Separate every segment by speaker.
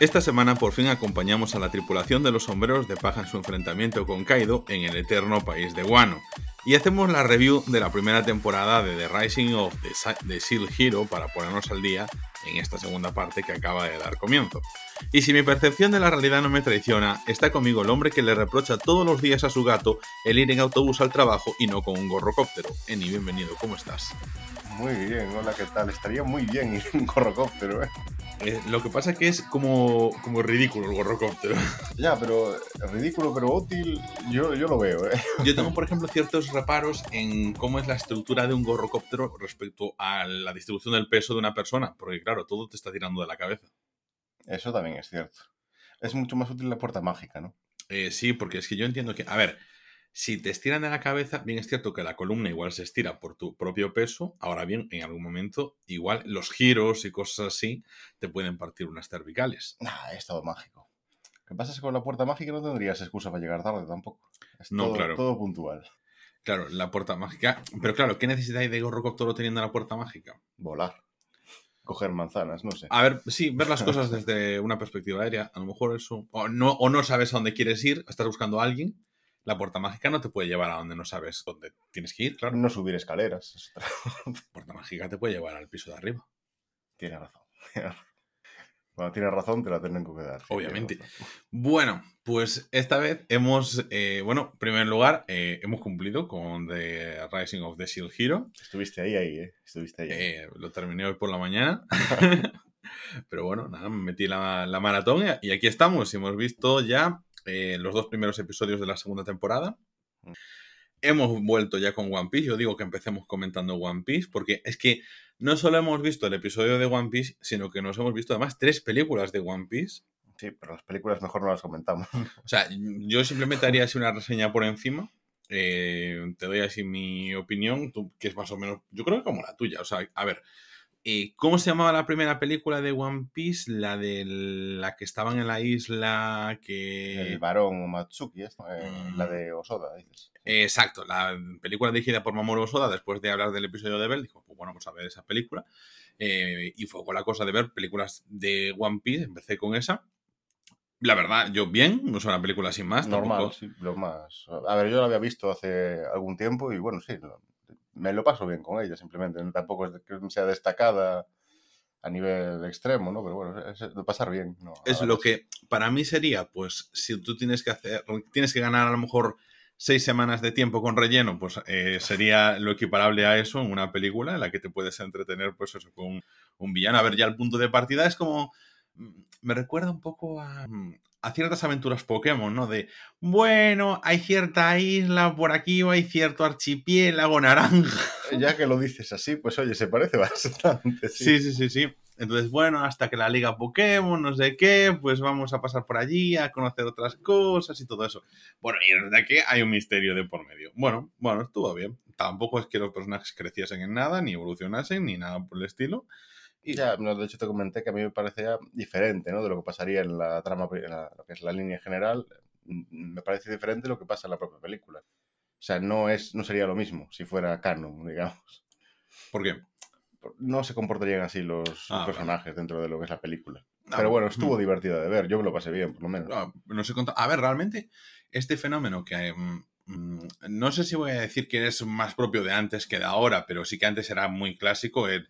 Speaker 1: Esta semana por fin acompañamos a la tripulación de los sombreros de paja en su enfrentamiento con Kaido en el eterno país de Wano. Y hacemos la review de la primera temporada de The Rising of the, Seal Hero para ponernos al día en esta segunda parte que acaba de dar comienzo. Y si mi percepción de la realidad no me traiciona, está conmigo el hombre que le reprocha todos los días a su gato el ir en autobús al trabajo y no con un gorrocóptero. Eni, bienvenido, ¿cómo estás?
Speaker 2: Muy bien, hola, ¿qué tal? Estaría muy bien ir un gorrocóptero, ¿eh?
Speaker 1: Eh, lo que pasa es que es como, como ridículo el gorrocóptero.
Speaker 2: Ya, pero ridículo pero útil, yo, yo lo veo. ¿eh?
Speaker 1: Yo tengo, por ejemplo, ciertos reparos en cómo es la estructura de un gorrocóptero respecto a la distribución del peso de una persona, porque claro, todo te está tirando de la cabeza.
Speaker 2: Eso también es cierto. Es mucho más útil la puerta mágica, ¿no?
Speaker 1: Eh, sí, porque es que yo entiendo que, a ver, si te estiran de la cabeza, bien es cierto que la columna igual se estira por tu propio peso, ahora bien, en algún momento, igual los giros y cosas así te pueden partir unas cervicales.
Speaker 2: Ah, es todo mágico. Que pasa es que con la puerta mágica no tendrías excusa para llegar tarde tampoco. Es
Speaker 1: No,
Speaker 2: todo,
Speaker 1: claro.
Speaker 2: todo puntual.
Speaker 1: Claro, la puerta mágica. Pero claro, ¿qué necesidad hay de gorrocóptero teniendo la puerta mágica?
Speaker 2: Volar. Coger manzanas, no sé.
Speaker 1: A ver, sí, ver las cosas desde una perspectiva aérea, a lo mejor eso. O no, o no sabes a dónde quieres ir, estás buscando a alguien. La puerta mágica no te puede llevar a donde no sabes dónde tienes que ir, claro.
Speaker 2: No subir escaleras.
Speaker 1: La puerta mágica te puede llevar al piso de arriba.
Speaker 2: Tiene razón. Cuando tienes razón, te la tienen que dar.
Speaker 1: Obviamente.
Speaker 2: tienes.
Speaker 1: Bueno, pues esta vez hemos, eh, bueno, en primer lugar, eh, hemos cumplido con The Rising of the Shield Hero.
Speaker 2: Estuviste ahí, ahí, ¿eh? Estuviste ahí. ahí.
Speaker 1: Eh, lo terminé hoy por la mañana. Pero bueno, nada, me metí la, la maratón y aquí estamos. Hemos visto ya eh, los dos primeros episodios de la segunda temporada.
Speaker 2: Mm.
Speaker 1: Hemos vuelto ya con One Piece. Yo digo que empecemos comentando One Piece porque es que no solo hemos visto el episodio de One Piece, sino que nos hemos visto además tres películas de One Piece.
Speaker 2: Sí, pero las películas mejor no las comentamos.
Speaker 1: O sea, yo simplemente haría así una reseña por encima. Eh, te doy así mi opinión, tú, que es más o menos, yo creo que como la tuya. O sea, a ver, eh, ¿cómo se llamaba la primera película de One Piece? La de la que estaban en la isla, que...
Speaker 2: El varón Matsuki, eh,
Speaker 1: Mm.
Speaker 2: la de Osoda, dices.
Speaker 1: Eh, Exacto, la película dirigida por Mamoru Osoda, después de hablar del episodio de Bell, dijo, pues bueno, vamos a ver esa película. Eh, y fue con la cosa de ver películas de One Piece, empecé con esa. La verdad, yo bien, no es una película sin más.
Speaker 2: Normal,
Speaker 1: tampoco-
Speaker 2: sí, lo más. A ver, yo la había visto hace algún tiempo y bueno, sí, lo- me lo paso bien con ella, simplemente. Tampoco es que sea destacada a nivel extremo, ¿no? Pero bueno, es de pasar bien. ¿no?
Speaker 1: Es lo que para mí sería, pues, si tú tienes que hacer, tienes que ganar a lo mejor seis semanas de tiempo con relleno, pues eh, sería lo equiparable a eso en una película en la que te puedes entretener, pues eso, con un villano. A ver, ya el punto de partida es como, mm, me recuerda un poco a, mm, a ciertas aventuras Pokémon, ¿no? De, bueno, hay cierta isla por aquí o hay cierto archipiélago naranja.
Speaker 2: Ya que lo dices así, pues oye, se parece bastante. Sí,
Speaker 1: Sí, sí, sí, sí. Entonces, bueno, hasta que la liga Pokémon, no sé qué, pues vamos a pasar por allí a conocer otras cosas y todo eso. Bueno, y desde aquí hay un misterio de por medio. Bueno, bueno, estuvo bien. Tampoco es que los personajes creciesen en nada, ni evolucionasen, ni nada por el estilo. Y
Speaker 2: Ya, no, de hecho te comenté que a mí me parecía diferente, ¿no? De lo que pasaría en la trama, en la- lo que es la línea general. Mm, Me parece diferente lo que pasa en la propia película. O sea, no, es, no sería lo mismo si fuera canon, digamos.
Speaker 1: ¿Por qué?
Speaker 2: No se comportarían así los
Speaker 1: Ah,
Speaker 2: personajes dentro de lo que es la película.
Speaker 1: Ah,
Speaker 2: Pero bueno, estuvo
Speaker 1: mm.
Speaker 2: divertida de ver. Yo me lo pasé bien, por lo menos.
Speaker 1: No, no sé. A ver, realmente, este fenómeno que. mm, mm, no sé si voy a decir que es más propio de antes que de ahora, pero sí que antes era muy clásico. El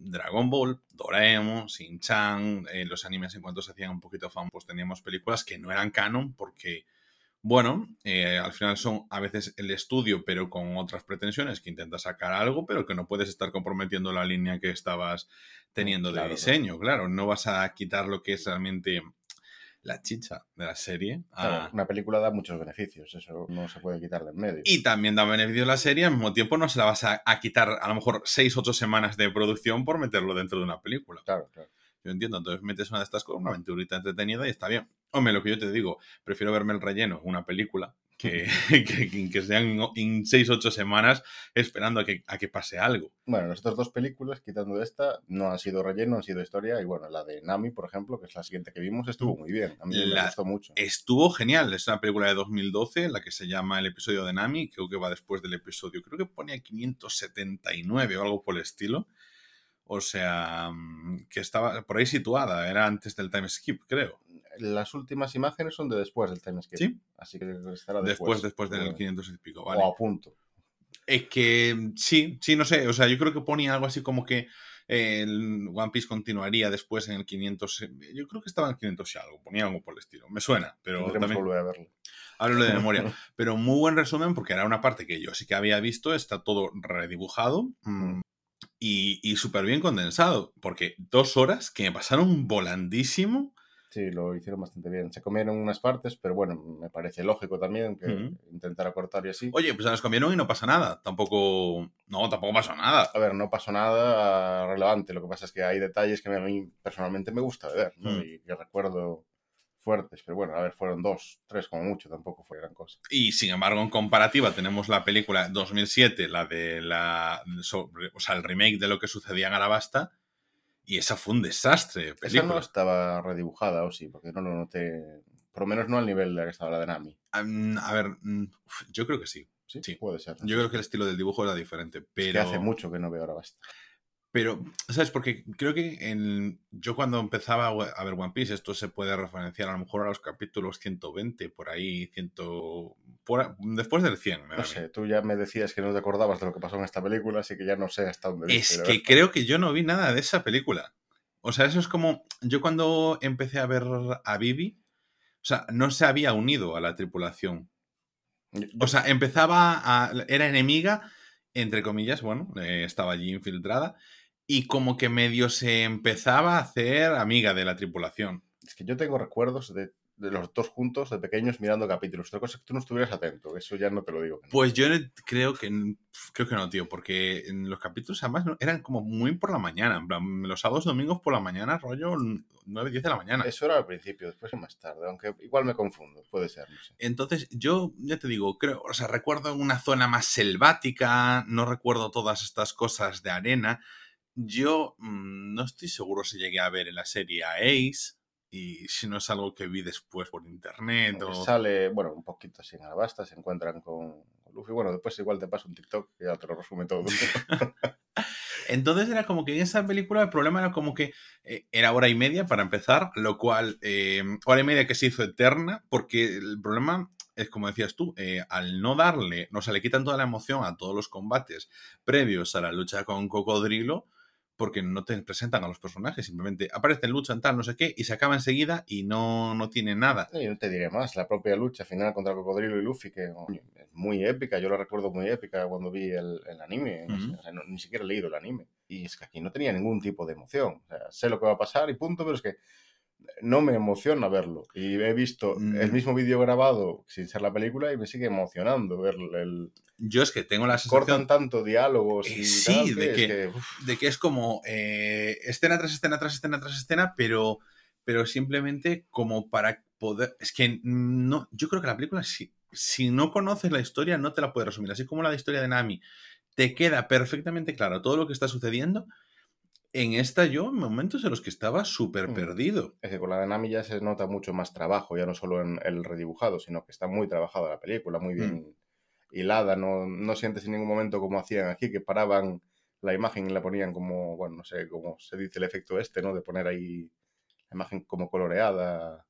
Speaker 1: Dragon Ball, Doraemon, Shin-Chan, eh, los animes en cuanto se hacían un poquito famosos, pues teníamos películas que no eran canon porque. Bueno, eh, al final son a veces el estudio, pero con otras pretensiones, que intenta sacar algo, pero que no puedes estar comprometiendo la línea que estabas teniendo de
Speaker 2: claro.
Speaker 1: diseño. Claro, no vas a quitar lo que es realmente la chicha de la serie. a-
Speaker 2: Claro, una película da muchos beneficios, eso no se puede quitar de en medio.
Speaker 1: Y también da beneficio a la serie, al mismo tiempo no se la vas a, a quitar a lo mejor 6 8 semanas de producción por meterlo dentro de una película.
Speaker 2: Claro, claro.
Speaker 1: Yo entiendo, entonces metes una de estas cosas, una aventurita entretenida y está bien. Hombre, lo que yo te digo, prefiero verme el relleno en una película que, que, que sean en 6 8 semanas esperando a que, a que pase algo.
Speaker 2: Bueno, las otras dos películas, quitando esta, no han sido relleno, han sido historia. Y bueno, la de Nami, por ejemplo, que es la siguiente que vimos, estuvo muy bien. A mí
Speaker 1: La-
Speaker 2: me gustó mucho.
Speaker 1: Estuvo genial, es una película de 2012, la que se llama El episodio de Nami, creo que va después del episodio, creo que ponía 579 o algo por el estilo. O sea, mm, que estaba por ahí situada, era antes del time skip, creo.
Speaker 2: Las últimas imágenes son de después del time skip.
Speaker 1: Sí.
Speaker 2: Así que estará
Speaker 1: Después,
Speaker 2: después.
Speaker 1: después del
Speaker 2: Bueno,
Speaker 1: 500 y pico,
Speaker 2: O
Speaker 1: vale.
Speaker 2: a punto.
Speaker 1: Es que mm, sí, sí, no sé. O sea, yo creo que ponía algo así como que eh, el One Piece continuaría después en el 500. eh, Yo creo que estaba en el 500 y algo. Ponía algo por el estilo. Me suena, pero
Speaker 2: Tendremos que
Speaker 1: también
Speaker 2: volver a verlo.
Speaker 1: hablo de memoria. Pero muy buen resumen porque era una parte que yo sí que había visto. Está todo redibujado. mm, Y, y súper bien condensado, porque dos horas que me pasaron volandísimo.
Speaker 2: Sí, lo hicieron bastante bien. Se comieron unas partes, pero bueno, me parece lógico también que
Speaker 1: Ujú.
Speaker 2: intentar acortar y así.
Speaker 1: Oye, pues se nos comieron y no pasa nada. Tampoco. No, tampoco pasó nada.
Speaker 2: A ver, no pasó nada relevante. Lo que pasa es que hay detalles que a mí personalmente me gusta ver, ¿no?
Speaker 1: Mm.
Speaker 2: Y que recuerdo fuertes. Pero bueno, a ver, fueron dos, tres como mucho, tampoco fue gran cosa.
Speaker 1: Y sin embargo, en comparativa, tenemos la película 2007, la de la. sobre- o sea, el remake de lo que sucedía en Arabasta. Y esa fue un desastre. de
Speaker 2: Esa
Speaker 1: Película.
Speaker 2: no estaba redibujada, o sí, porque no lo noté. Por lo menos no al nivel de la que estaba la de Nami.
Speaker 1: Mm, A ver, mm, yo creo que sí.
Speaker 2: Sí,
Speaker 1: Sí.
Speaker 2: puede ser.
Speaker 1: Yo creo que el estilo del dibujo era diferente.
Speaker 2: Es
Speaker 1: Pero.
Speaker 2: que hace mucho que no veo ahora basta.
Speaker 1: Pero, ¿sabes? Porque creo que en- yo cuando empezaba a ver One Piece, esto se puede referenciar a lo mejor a los capítulos 120, por ahí, 100, por después del 100. me da
Speaker 2: No sé, tú ya me decías que no te acordabas de lo que pasó en esta película, así que ya no sé hasta dónde
Speaker 1: Es que creo que yo no vi nada de esa película. O sea, eso es como, yo cuando empecé a ver a Vivi, o sea, no se había unido a la tripulación. O sea, empezaba a. Era enemiga, entre comillas, bueno, eh, estaba allí infiltrada, y como que medio se empezaba a hacer amiga de la tripulación.
Speaker 2: Es que yo tengo recuerdos de, de los dos juntos, de pequeños, mirando capítulos. Otra cosa es que tú no estuvieras atento, eso ya no te lo digo.
Speaker 1: Pues yo creo que creo que no, tío, porque en los capítulos además eran como muy por la mañana, en plan, los sábados domingos por la mañana, rollo 9, 10 de la mañana.
Speaker 2: Eso era al principio, después más tarde, aunque igual me confundo, puede ser, no sé.
Speaker 1: Entonces, yo ya te digo, creo, o sea, recuerdo una zona más selvática, no recuerdo todas estas cosas de arena. Yo mm, no estoy seguro si llegué a ver en la serie a Ace y si no es algo que vi después por internet o...
Speaker 2: Sale, bueno, un poquito en Alabasta, se encuentran con Luffy. Bueno, después igual te paso un TikTok que ya te lo resume todo.
Speaker 1: Entonces era como que en esa película el problema era como que eh, era hora y media para empezar, lo cual, eh, hora y media que se hizo eterna, porque el problema es como decías tú, eh, al no darle, o sea, le quitan toda la emoción a todos los combates previos a la lucha con Cocodrilo, porque no te presentan a los personajes, simplemente aparecen, luchan, tal, no sé qué, y se acaba enseguida y no, no tiene nada.
Speaker 2: Y no te diré más, la propia lucha final contra Cocodrilo y Luffy, que es muy épica, yo la recuerdo muy épica cuando vi el, el anime, o sea, no- ni siquiera he leído el anime. Y es que aquí no tenía ningún tipo de emoción, o sea, sé lo que va a pasar y punto, pero es que no me emociona verlo. Y he visto
Speaker 1: Mm.
Speaker 2: el mismo vídeo grabado sin ser la película y me sigue emocionando ver el...
Speaker 1: Yo es que tengo la
Speaker 2: Cortan
Speaker 1: sensación
Speaker 2: tanto diálogos
Speaker 1: Eh,
Speaker 2: y
Speaker 1: sí, de que- de que es como eh, escena tras escena tras escena tras escena, pero, pero simplemente como para poder... Es que no, yo creo que la película, si, si no conoces la historia, no te la puedes resumir. Así como la historia de Nami, te queda perfectamente claro todo lo que está sucediendo. En esta yo, en momentos en los que estaba súper
Speaker 2: Mm.
Speaker 1: perdido.
Speaker 2: Es que con la de Nami ya se nota mucho más trabajo, ya no solo en el redibujado, sino que está muy trabajada la película, muy bien hilada, no, no sientes en ningún momento como hacían aquí, que paraban la imagen y la ponían como, bueno, no sé cómo se dice el efecto este, ¿no? De poner ahí la imagen como coloreada,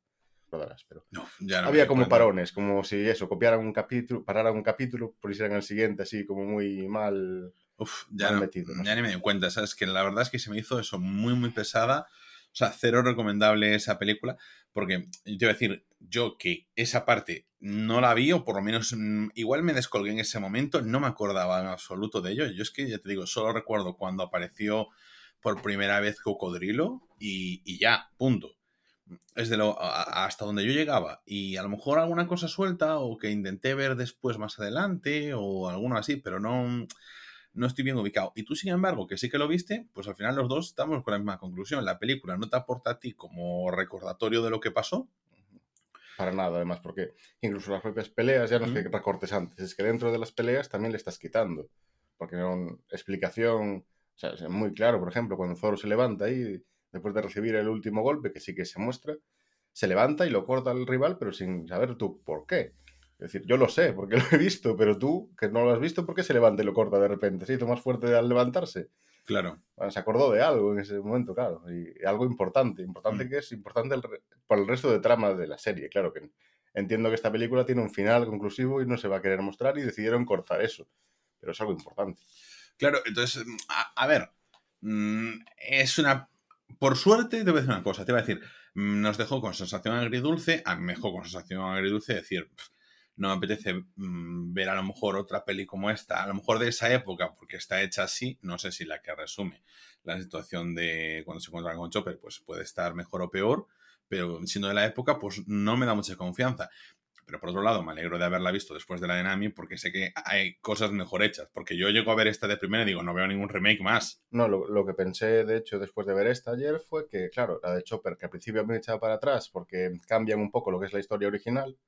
Speaker 2: recordarás, pero
Speaker 1: No, ya no me
Speaker 2: había como parones, como si eso, copiaran un capítulo, pararan un capítulo, pusieran el siguiente así como muy mal.
Speaker 1: Uf, ya,
Speaker 2: mal metido, no
Speaker 1: ya ni me di cuenta, ¿sabes? Que la verdad es que se me hizo eso muy, muy pesada. O sea, cero recomendable esa película, porque yo te iba a decir, yo que esa parte no la vi, o por lo menos mm, igual me descolgué en ese momento, no me acordaba en absoluto de ello. Yo es que, ya te digo, solo recuerdo cuando apareció por primera vez Cocodrilo y, y ya, punto. Es de lo a- hasta donde yo llegaba. Y a lo mejor alguna cosa suelta o que intenté ver después más adelante o alguno así, pero no, no estoy bien ubicado. Y tú, sin embargo, que sí que lo viste, pues al final los dos estamos con la misma conclusión. La película no te aporta a ti como recordatorio de lo que pasó.
Speaker 2: Para nada, además, porque incluso las propias peleas ya no es que recortes antes, es que dentro de las peleas también le estás quitando. Porque no, explicación, o sea, es muy claro, por ejemplo, cuando Zoro se levanta ahí, después de recibir el último golpe, que sí que se muestra, se levanta y lo corta al rival, pero sin saber tú por qué. Es decir, yo lo sé, porque lo he visto, pero tú, que no lo has visto, ¿por qué se levanta y lo corta de repente? ¿Se hizo más fuerte al levantarse?
Speaker 1: Claro.
Speaker 2: Bueno, se acordó de algo en ese momento, claro. Y algo importante. Importante
Speaker 1: Mm.
Speaker 2: que es importante el re- para el resto de trama de la serie. Claro que entiendo que esta película tiene un final conclusivo y no se va a querer mostrar y decidieron cortar eso. Pero es algo importante.
Speaker 1: Claro, entonces, mm, a, a ver, mm, es una... Por suerte, te voy a decir una cosa, te voy a decir, mm, nos dejó con sensación agridulce, a mí me dejó con sensación agridulce decir, "Pf, no me apetece mm, ver a lo mejor otra peli como esta, a lo mejor de esa época, porque está hecha así, no sé si la que resume la situación de cuando se encuentran con Chopper, pues puede estar mejor o peor, pero siendo de la época, pues no me da mucha confianza. Pero por otro lado, me alegro de haberla visto después de la de Nami porque sé que hay cosas mejor hechas. Porque yo llego a ver esta de primera y digo, no veo ningún remake más.
Speaker 2: No, lo, lo que pensé, de hecho, después de ver esta ayer fue que, claro, la de Chopper, que al principio me echaba para atrás porque cambian un poco lo que es la historia original,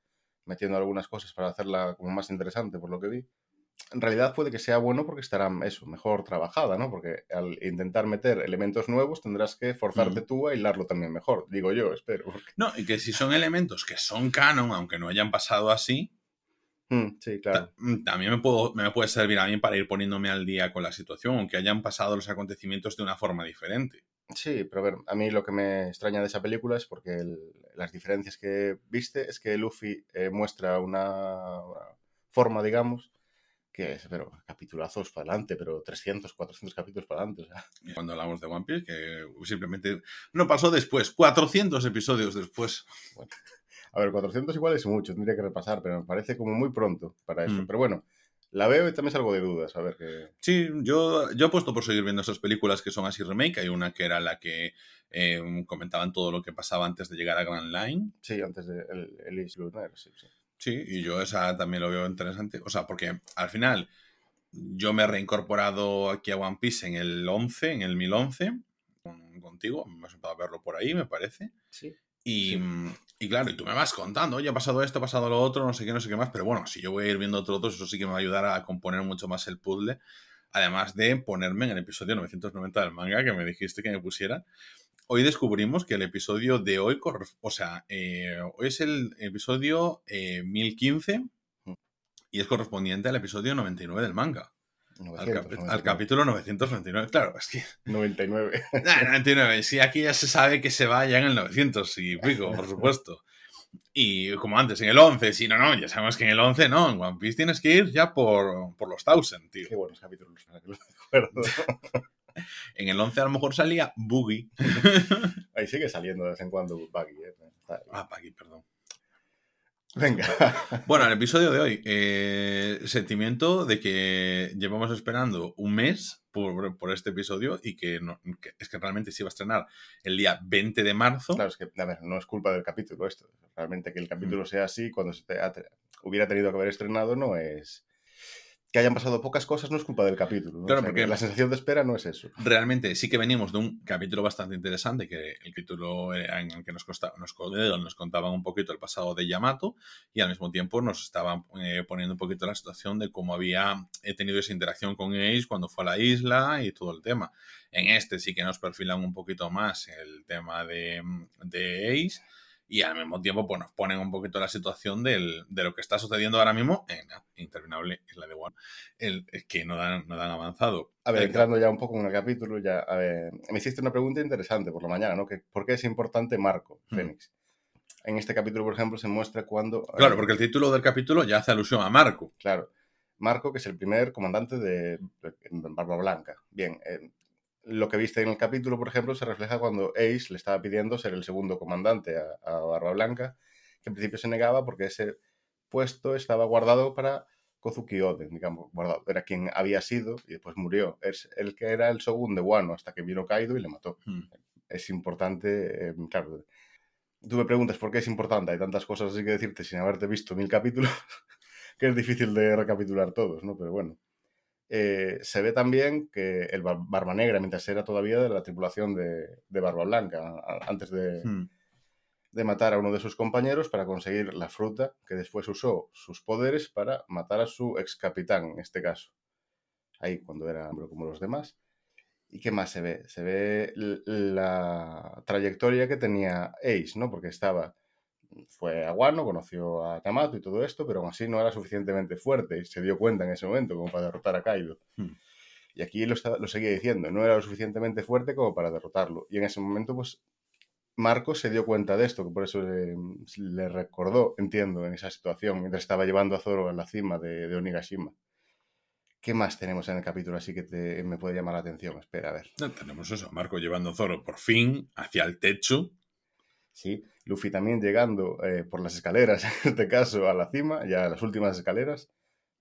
Speaker 2: metiendo algunas cosas para hacerla como más interesante, por lo que vi. En realidad puede que sea bueno porque estará eso, mejor trabajada, ¿no? Porque al intentar meter elementos nuevos tendrás que forzarte tú a hilarlo también mejor, digo yo, espero. porque-
Speaker 1: No, y que si son elementos que son canon, aunque no hayan pasado así,
Speaker 2: Mm, sí, claro.
Speaker 1: ta- mm, también me, puedo, me puede servir a mí para ir poniéndome al día con la situación, aunque hayan pasado los acontecimientos de una forma diferente.
Speaker 2: Sí, pero a ver, a mí lo que me extraña de esa película es porque el- las diferencias que viste es que Luffy eh, muestra una, una forma, digamos, que es, pero capitulazos para adelante, pero 300, 400 capítulos para adelante. O sea,
Speaker 1: Cuando hablamos de One Piece, que simplemente no pasó después, 400 episodios después.
Speaker 2: a ver, 400 igual es mucho, tendría que repasar, pero me parece como muy pronto para eso.
Speaker 1: Mm.
Speaker 2: Pero bueno, la veo y también salgo de dudas, a ver que...
Speaker 1: Sí, yo, yo apuesto por seguir viendo esas películas que son así remake. Hay una que era la que eh, comentaban todo lo que pasaba antes de llegar a Grand Line.
Speaker 2: Sí, antes de el, el Is Lunar, sí, sí.
Speaker 1: Sí, y yo esa también lo veo interesante. O sea, porque al final yo me he reincorporado aquí a One Piece en el 11, en el 1011, con- contigo. Me has empezado a verlo por ahí, me parece.
Speaker 2: Sí.
Speaker 1: Y,
Speaker 2: Sí.
Speaker 1: mm, y claro, y tú me vas contando, oye, ha pasado esto, ha pasado lo otro, no sé qué, no sé qué más. Pero bueno, si yo voy a ir viendo otros, eso sí que me va a ayudar a componer mucho más el puzzle. Además de ponerme en el episodio 990 del manga que me dijiste que me pusiera. Hoy descubrimos que el episodio de hoy, o sea, eh, hoy es el episodio eh, 1015 y es correspondiente al episodio 99 del manga. Al,
Speaker 2: 900,
Speaker 1: capi- al
Speaker 2: 99.
Speaker 1: capítulo 999. Claro, es que.
Speaker 2: 99.
Speaker 1: Nah, 99. Sí, aquí ya se sabe que se va ya en el 900 y pico, por supuesto. Y como antes, en el 11, sí, no, no, ya sabemos que en el 11 no, en One Piece tienes que ir ya por, por los 1000, tío.
Speaker 2: Qué buenos capítulos, lo recuerdo.
Speaker 1: En el 11 a lo mejor salía Boogie.
Speaker 2: Ahí sigue saliendo de vez en cuando Buggy, ¿eh?
Speaker 1: Ah, Buggy, perdón.
Speaker 2: Venga.
Speaker 1: Bueno, el episodio de hoy, eh, sentimiento de que llevamos esperando un mes por, por este episodio y que, no- que es que realmente se iba a estrenar el día 20 de marzo.
Speaker 2: Claro, es que, a ver, no es culpa del capítulo esto. Realmente que el
Speaker 1: Mm.
Speaker 2: capítulo sea así, cuando se te ha- hubiera tenido que haber estrenado, no es... Que hayan pasado pocas cosas no es culpa del capítulo. ¿no?
Speaker 1: Claro,
Speaker 2: O sea,
Speaker 1: porque-
Speaker 2: La sensación de espera no es eso.
Speaker 1: Realmente sí que venimos de un capítulo bastante interesante, que el título era en el que nos, costa- nos, co- nos contaban un poquito el pasado de Yamato y al mismo tiempo nos estaban eh, poniendo un poquito la situación de cómo había eh, tenido esa interacción con Ace cuando fue a la isla y todo el tema. En este sí que nos perfilan un poquito más el tema de, de Ace y al mismo tiempo pues, nos ponen un poquito la situación del- de lo que está sucediendo ahora mismo en la interminable Isla de One, el, que no dan, no dan avanzado.
Speaker 2: A ver,
Speaker 1: El-
Speaker 2: entrando ya un poco en el capítulo, ya, a ver, me hiciste una pregunta interesante por la mañana, ¿no? Que, ¿Por qué es importante Marco,
Speaker 1: Mm.
Speaker 2: Fénix? En este capítulo, por ejemplo, se muestra cuando...
Speaker 1: Claro, porque el título del capítulo ya hace alusión a Marco.
Speaker 2: Claro. Marco, que es el primer comandante de Barba Blanca. Bien, eh, lo que viste en el capítulo, por ejemplo, se refleja cuando Ace le estaba pidiendo ser el segundo comandante a, a Barba Blanca, que en principio se negaba porque ese puesto estaba guardado para Kozuki Oden, digamos, guardado. Era quien había sido y después murió. Es el que era el segundo de Wano hasta que vino Kaido y le mató.
Speaker 1: Hmm.
Speaker 2: Es importante, eh, claro. Tú me preguntas por qué es importante, hay tantas cosas así que decirte sin haberte visto mil capítulos, que es difícil de recapitular todos, ¿no? Pero bueno. Eh, se ve también que el Bar- Barba Negra, mientras era todavía de la tripulación de, de Barba Blanca, antes de,
Speaker 1: Hmm.
Speaker 2: de matar a uno de sus compañeros para conseguir la fruta, que después usó sus poderes para matar a su ex capitán, en este caso. Ahí, cuando era hombre como los demás. ¿Y qué más se ve? Se ve la trayectoria que tenía Ace, ¿no? Porque estaba, fue a Wano, conoció a Yamato y todo esto, pero aún así no era suficientemente fuerte y se dio cuenta en ese momento como para derrotar a Kaido.
Speaker 1: Hmm.
Speaker 2: Y aquí lo, está- lo seguía diciendo, no era lo suficientemente fuerte como para derrotarlo. Y en ese momento, pues, Marco se dio cuenta de esto, que por eso le, le recordó, entiendo, en esa situación, mientras estaba llevando a Zoro a la cima de, de Onigashima. ¿Qué más tenemos en el capítulo así que te- me puede llamar la atención? Espera, a ver.
Speaker 1: No, tenemos eso, Marco llevando a Zoro por fin hacia el techo.
Speaker 2: Sí, Luffy también llegando eh, por las escaleras, en este caso, a la cima, ya a las últimas escaleras.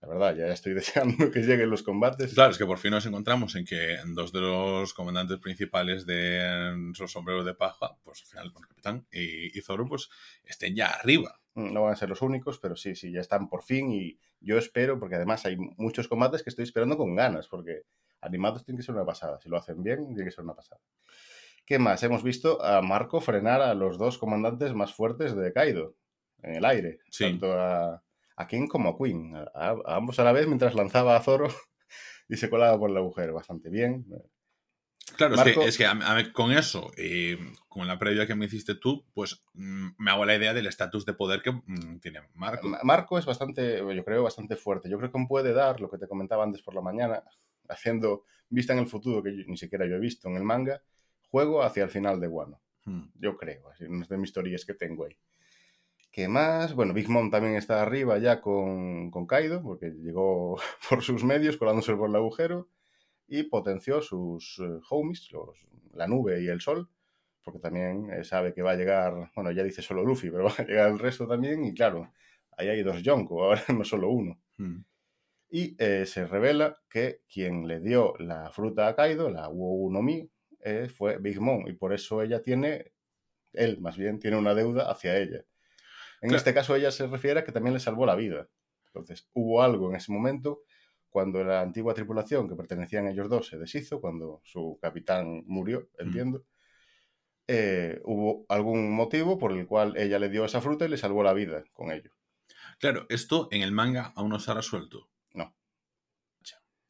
Speaker 2: La verdad, ya estoy deseando que lleguen los combates.
Speaker 1: Claro, es que por fin nos encontramos en que dos de los comandantes principales de esos sombreros de paja, pues al final con el capitán y, y Zoro, pues estén ya arriba.
Speaker 2: Mm, No van a ser los únicos, pero sí, sí, ya están por fin y yo espero, porque además hay muchos combates que estoy esperando con ganas, porque animados tienen que ser una pasada. Si lo hacen bien, tiene que ser una pasada. ¿Qué más? Hemos visto a Marco frenar a los dos comandantes más fuertes de Kaido en el aire,
Speaker 1: Sí.
Speaker 2: tanto a, a King como a Queen, a, a- a ambos a la vez mientras lanzaba a Zoro y se colaba por el agujero. Bastante bien.
Speaker 1: Claro,
Speaker 2: Marco-
Speaker 1: es que, es que a- a- con eso, eh, con la previa que me hiciste tú, pues mm, me hago la idea del estatus de poder que mm, tiene Marco.
Speaker 2: Ma- Marco es bastante, yo creo, bastante fuerte. Yo creo que puede dar lo que te comentaba antes por la mañana, haciendo vista en el futuro que yo- ni siquiera yo he visto en el manga, juego hacia el final de Wano.
Speaker 1: Mm.
Speaker 2: Yo creo, así, unas de mis teorías que tengo ahí. ¿Qué más? Bueno, Big Mom también está arriba ya con, con Kaido, porque llegó por sus medios, colándose por el agujero, y potenció sus eh, homies, los- la nube y el sol, porque también eh, sabe que va a llegar, bueno, ya dice solo Luffy, pero va a llegar el resto también, y claro, ahí hay dos Yonko, ahora no solo uno.
Speaker 1: Mm.
Speaker 2: Y eh, se revela que quien le dio la fruta a Kaido, la Wou no Mi, eh, fue Big Mom, y por eso ella tiene, él más bien, tiene una deuda hacia ella. En
Speaker 1: Claro.
Speaker 2: este caso ella se refiere a que también le salvó la vida. Entonces, hubo algo en ese momento cuando la antigua tripulación que pertenecían ellos dos se deshizo, cuando su capitán murió, entiendo. eh, hubo algún motivo por el cual ella le dio esa fruta y le salvó la vida con ello.
Speaker 1: Claro, esto en el manga aún no se ha resuelto.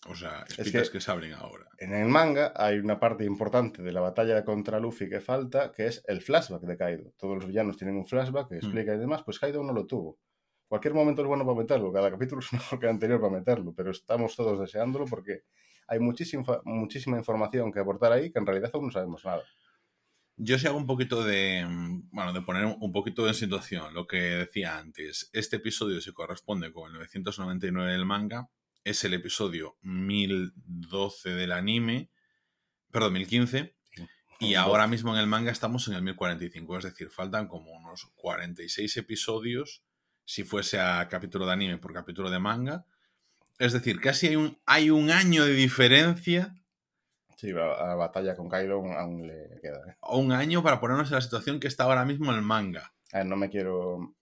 Speaker 1: O sea,
Speaker 2: Es
Speaker 1: espitas
Speaker 2: que-
Speaker 1: que... se abren ahora.
Speaker 2: En el manga hay una parte importante de la batalla contra Luffy que falta, que es el flashback de Kaido. Todos los villanos tienen un flashback que explica y demás, pues Kaido no lo tuvo. Cualquier momento es bueno para meterlo, cada capítulo es mejor que el anterior para meterlo, pero estamos todos deseándolo porque hay muchísima, muchísima información que aportar ahí que en realidad aún no sabemos nada.
Speaker 1: Yo sí hago un poquito de, mm, bueno, de poner un- un poquito en situación lo que decía antes. Este episodio se corresponde con el 999 del manga, es el episodio 1012 del anime, perdón, 1015, y ahora mismo en el manga estamos en el 1045, es decir, faltan como unos 46 episodios si fuese a capítulo de anime por capítulo de manga. Es decir, casi hay un, hay un año de diferencia
Speaker 2: Sí, la, la batalla con Kaido aún, le queda. ¿eh?
Speaker 1: un año para ponernos en la situación que está ahora mismo en el manga.
Speaker 2: A ver, no me quiero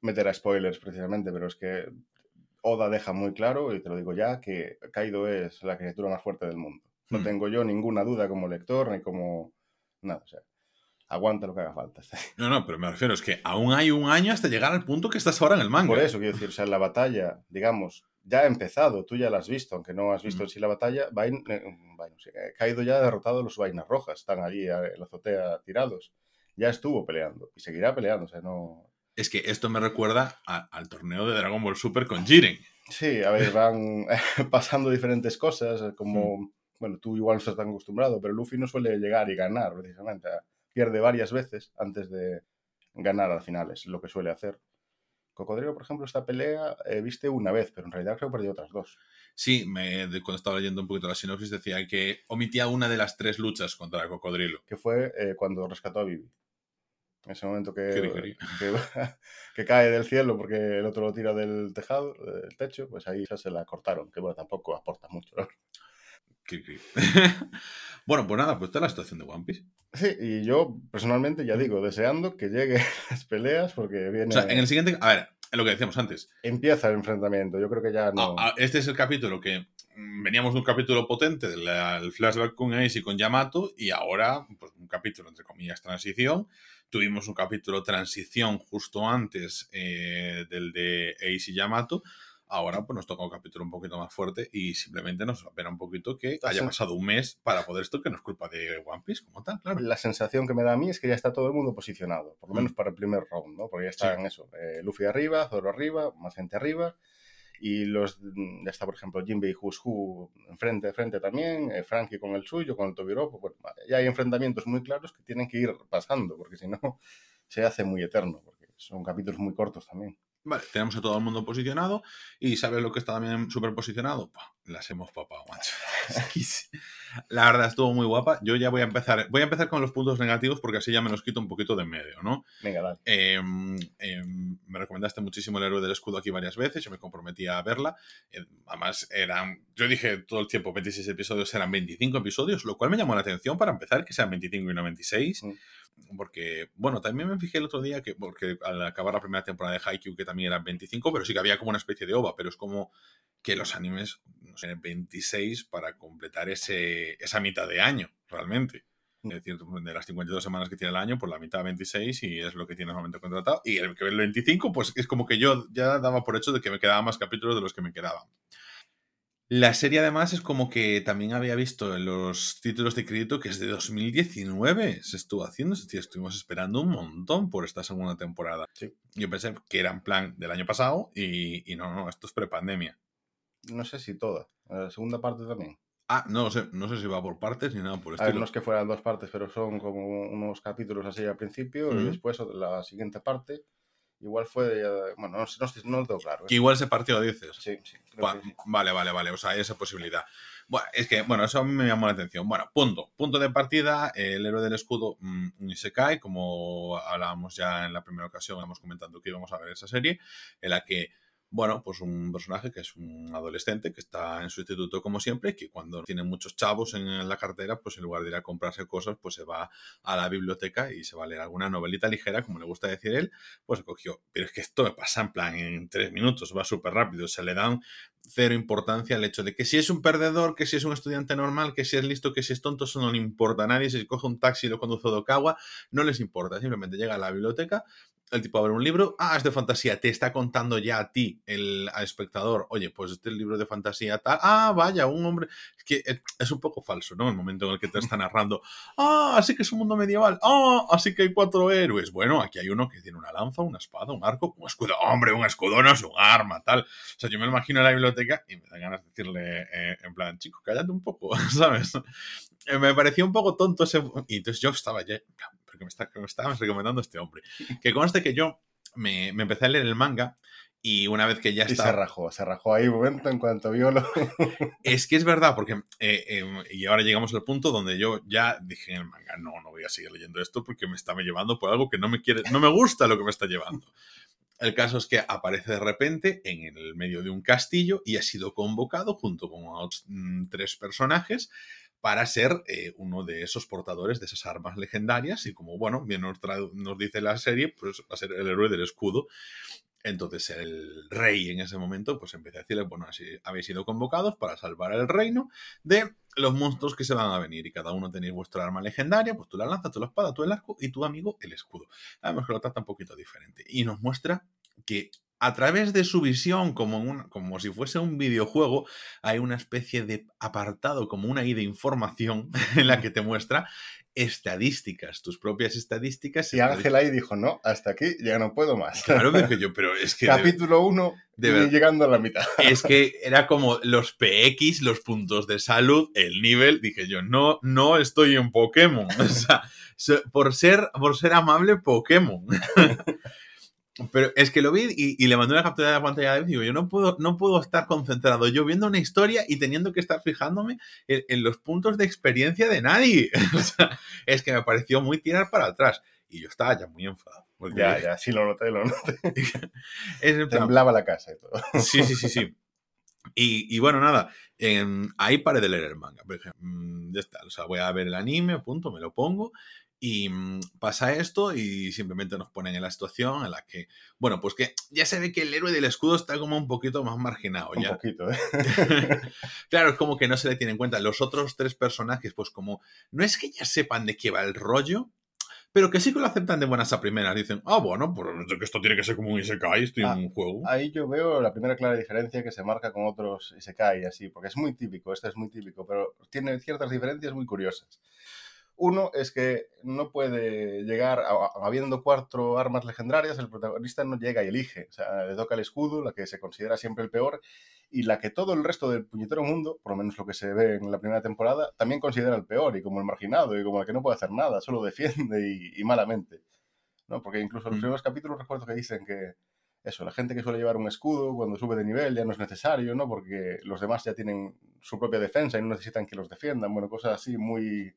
Speaker 2: meter a spoilers precisamente, pero es que Oda deja muy claro, y te lo digo ya, que Kaido es la criatura más fuerte del mundo. No
Speaker 1: Hmm.
Speaker 2: tengo yo ninguna duda como lector ni como nada. O sea, aguanta lo que haga falta.
Speaker 1: No, no, pero me refiero, es que aún hay un año hasta llegar al punto que estás ahora en el manga.
Speaker 2: Por eso quiero decir, o sea, la batalla, digamos, ya ha empezado, tú ya la has visto, aunque no has visto en sí la batalla, Vain- eh, eh, Kaido ya ha derrotado a los vainas rojas, están allí eh, en la azotea tirados. Ya estuvo peleando y seguirá peleando, o sea, no...
Speaker 1: Es que esto me recuerda a- al torneo de Dragon Ball Super con Jiren.
Speaker 2: Sí, a ver, van pasando diferentes cosas, eh, como, bueno, tú igual no estás tan acostumbrado, pero Luffy no suele llegar y ganar, precisamente. Pierde varias veces antes de ganar al final, es lo que suele hacer. Cocodrilo, por ejemplo, esta pelea eh, viste una vez, pero en realidad creo que perdió otras dos.
Speaker 1: Sí, me, cuando estaba leyendo un poquito la sinopsis decía que omitía una de las tres luchas contra el cocodrilo.
Speaker 2: que fue eh, cuando rescató a Vivi. En ese momento que, que, que cae del cielo porque el otro lo tira del tejado, del techo, pues ahí ya se la cortaron, que bueno, tampoco aporta mucho.
Speaker 1: bueno, pues nada, pues está la situación de One Piece.
Speaker 2: Sí, y yo personalmente ya digo, deseando que lleguen las peleas porque viene...
Speaker 1: O sea, en el siguiente. A ver, es lo que decíamos antes.
Speaker 2: Empieza el enfrentamiento, yo creo que ya no...
Speaker 1: Ah, ah, este es el capítulo que mm, veníamos de un capítulo potente del el flashback con Ace y con Yamato y ahora pues un capítulo entre comillas transición. Tuvimos un capítulo transición justo antes eh, del de Ace y Yamato. Ahora pues nos toca un capítulo un poquito más fuerte y simplemente nos apena un poquito que haya
Speaker 2: Sí.
Speaker 1: pasado un mes para poder esto que no es culpa de One Piece como tal, claro.
Speaker 2: La sensación que me da a mí es que ya está todo el mundo posicionado, por lo
Speaker 1: Mm.
Speaker 2: menos para el primer round, ¿no? Porque ya están eso, eh, Luffy arriba, Zoro arriba, más gente arriba, y los, ya está, por ejemplo, Jinbe y Who's Who frente a frente también, eh, Frankie con el suyo, con el Tobiropo, bueno, ya hay enfrentamientos muy claros que tienen que ir pasando, porque si no se hace muy eterno, porque son capítulos muy cortos también.
Speaker 1: Vale, tenemos a todo el mundo posicionado y ¿sabes lo que está también súper posicionado? las hemos papado, macho. La verdad estuvo muy guapa. Yo ya voy a empezar. Voy a empezar con los puntos negativos porque así ya me los quito un poquito de en medio, ¿no?
Speaker 2: Venga, dale.
Speaker 1: Em, em, me recomendaste muchísimo el héroe del escudo aquí varias veces. Yo me comprometí a verla. Eh, además, eran. Yo dije todo el tiempo 26 episodios, eran 25 episodios, lo cual me llamó la atención para empezar que sean 25 y no 26 porque, bueno, también me fijé el otro día que, porque al acabar la primera temporada de Haikyuu, que también eran 25, pero sí que había como una especie de OVA, pero es como que los animes no sé, 26 para completar ese, esa mitad de año, realmente. Mm. Es decir, de las 52 semanas que tiene el año, por la mitad 26 y es lo que tiene normalmente contratado. Y el que ve el 25, pues es como que yo ya daba por hecho de que me quedaban más capítulos de los que me quedaban. La serie además es como que también había visto en los títulos de crédito que es de 2019 se estuvo haciendo, es decir, estuvimos esperando un montón por esta segunda temporada. Yo pensé que era en plan del año pasado y, y no, no, esto es prepandemia.
Speaker 2: No sé si toda, la segunda parte también.
Speaker 1: Ah, no sé, no sé si va por partes ni nada por
Speaker 2: estilo. no es que fueran dos partes, pero son como unos capítulos así al principio y después la siguiente parte Igual fue, bueno, no, no, no lo tengo claro.
Speaker 1: ¿eh? igual se partió, dices.
Speaker 2: Sí, sí,
Speaker 1: Vale, vale, vale. O sea, hay esa posibilidad. Bueno, es que, bueno, eso a mí me llamó la atención. Bueno, punto. Punto de partida, el héroe del escudo mm, se cae, como hablábamos ya en la primera ocasión, hemos comentado que íbamos a ver esa serie, en la que bueno, pues un personaje que es un adolescente que está en su instituto como siempre, que cuando tiene muchos chavos en la cartera, pues en lugar de ir a comprarse cosas, pues se va a la biblioteca y se va a leer alguna novelita ligera, como le gusta decir él, pues cogió. Pero es que esto me pasa en plan en tres minutos, va súper rápido, se le dan cero importancia al hecho de que si es un perdedor, que si es un estudiante normal, que si es listo, que si es tonto, eso no le importa a nadie. Si coge un taxi y lo conduce a Dokawa, no les importa. Simplemente llega a la biblioteca, el tipo a ver un libro, ah, es de fantasía, te está contando ya a ti, el al espectador, oye, pues este libro de fantasía tal, ah, vaya, un hombre, es que eh, es un poco falso, ¿no? El momento en el que te está narrando, ah, así que es un mundo medieval, ah, así que hay cuatro héroes, bueno, aquí hay uno que tiene una lanza, una espada, un arco, un escudo, hombre, un escudo no es un arma, tal. O sea, yo me lo imagino en la biblioteca y me dan ganas de decirle, eh, en plan, chico, cállate un poco, ¿sabes? Eh, me pareció un poco tonto ese... Y entonces yo estaba ya, porque me, está, me estabas recomendando este hombre. Que conste que yo me, me, empecé a leer el manga y una vez que ya está...
Speaker 2: Se rajó, se rajó ahí un momento en cuanto vio lo...
Speaker 1: es que es verdad, porque... Eh, em, y ahora llegamos al punto donde yo ya dije en el manga, no, no voy a seguir leyendo esto porque me está llevando por algo que no me quiere... No me gusta lo que me está llevando. El caso es que aparece de repente en el medio de un castillo y ha sido convocado junto con otros mm, tres personajes para ser eh, uno de esos portadores de esas armas legendarias y como, bueno, bien nos, dice la serie, pues va a ser el héroe del escudo. Entonces el rey en ese momento pues empieza a decirle, bueno, así habéis sido convocados para salvar el reino de los monstruos que se van a venir y cada uno tenéis vuestra arma legendaria, pues tú la lanzas, tú la espada, tú el arco y tu amigo el escudo. Además que lo trata un poquito diferente y nos muestra que a través de su visión, como, como si fuese un videojuego, hay una especie de apartado, como una I de información, en la que te muestra estadísticas, tus propias estadísticas.
Speaker 2: Y Ángel ahí dijo, no, hasta aquí ya no puedo más.
Speaker 1: Claro, dije yo, pero es que...
Speaker 2: Capítulo 1, llegando a la mitad.
Speaker 1: Es que era como los PX, los puntos de salud, el nivel, dije yo, no, no estoy en Pokémon. O sea, por ser, por ser amable, Pokémon. Pero es que lo vi y, le mandé una captura de la pantalla de digo, yo no puedo, no puedo estar concentrado yo viendo una historia y teniendo que estar fijándome en, los puntos de experiencia de nadie. es que me pareció muy tirar para atrás. Y yo estaba ya muy enfadado.
Speaker 2: Ya, ya, sí lo noté, lo noté. Temblaba la casa y todo.
Speaker 1: Sí, sí, sí, sí. Y, bueno, nada, ahí paré de leer el manga. Mm, ya está, o sea, voy a ver el anime, punto, me lo pongo y mm, pasa esto y simplemente nos ponen en la situación en la que, bueno, pues que ya se ve que el héroe del escudo está como un poquito más marginado.
Speaker 2: Un poquito, ¿eh?
Speaker 1: claro, es como que no se le tiene en cuenta. Los otros tres personajes, pues como, no es que ya sepan de qué va el rollo, pero que sí que lo aceptan de buenas a primeras. Dicen, ah, bueno, pues esto tiene que ser como un Isekai, estoy en ah, un juego.
Speaker 2: Ahí yo veo la primera clara diferencia que se marca con otros Isekai, así, porque es muy típico, este es muy típico, pero tiene ciertas diferencias muy curiosas. Uno es que no puede llegar, habiendo cuatro armas legendarias, el protagonista no llega y elige. O sea, le toca el escudo, la que se considera siempre el peor, y la que todo el resto del puñetero mundo, por lo menos lo que se ve en la primera temporada, también considera el peor, y como el marginado, y como el que no puede hacer nada, solo defiende y, malamente. ¿no? Porque incluso en los mm. primeros capítulos recuerdo que dicen que eso, la gente que suele llevar un escudo cuando sube de nivel ya no es necesario, ¿no? Porque los demás ya tienen su propia defensa y no necesitan que los defiendan. Bueno, cosas así muy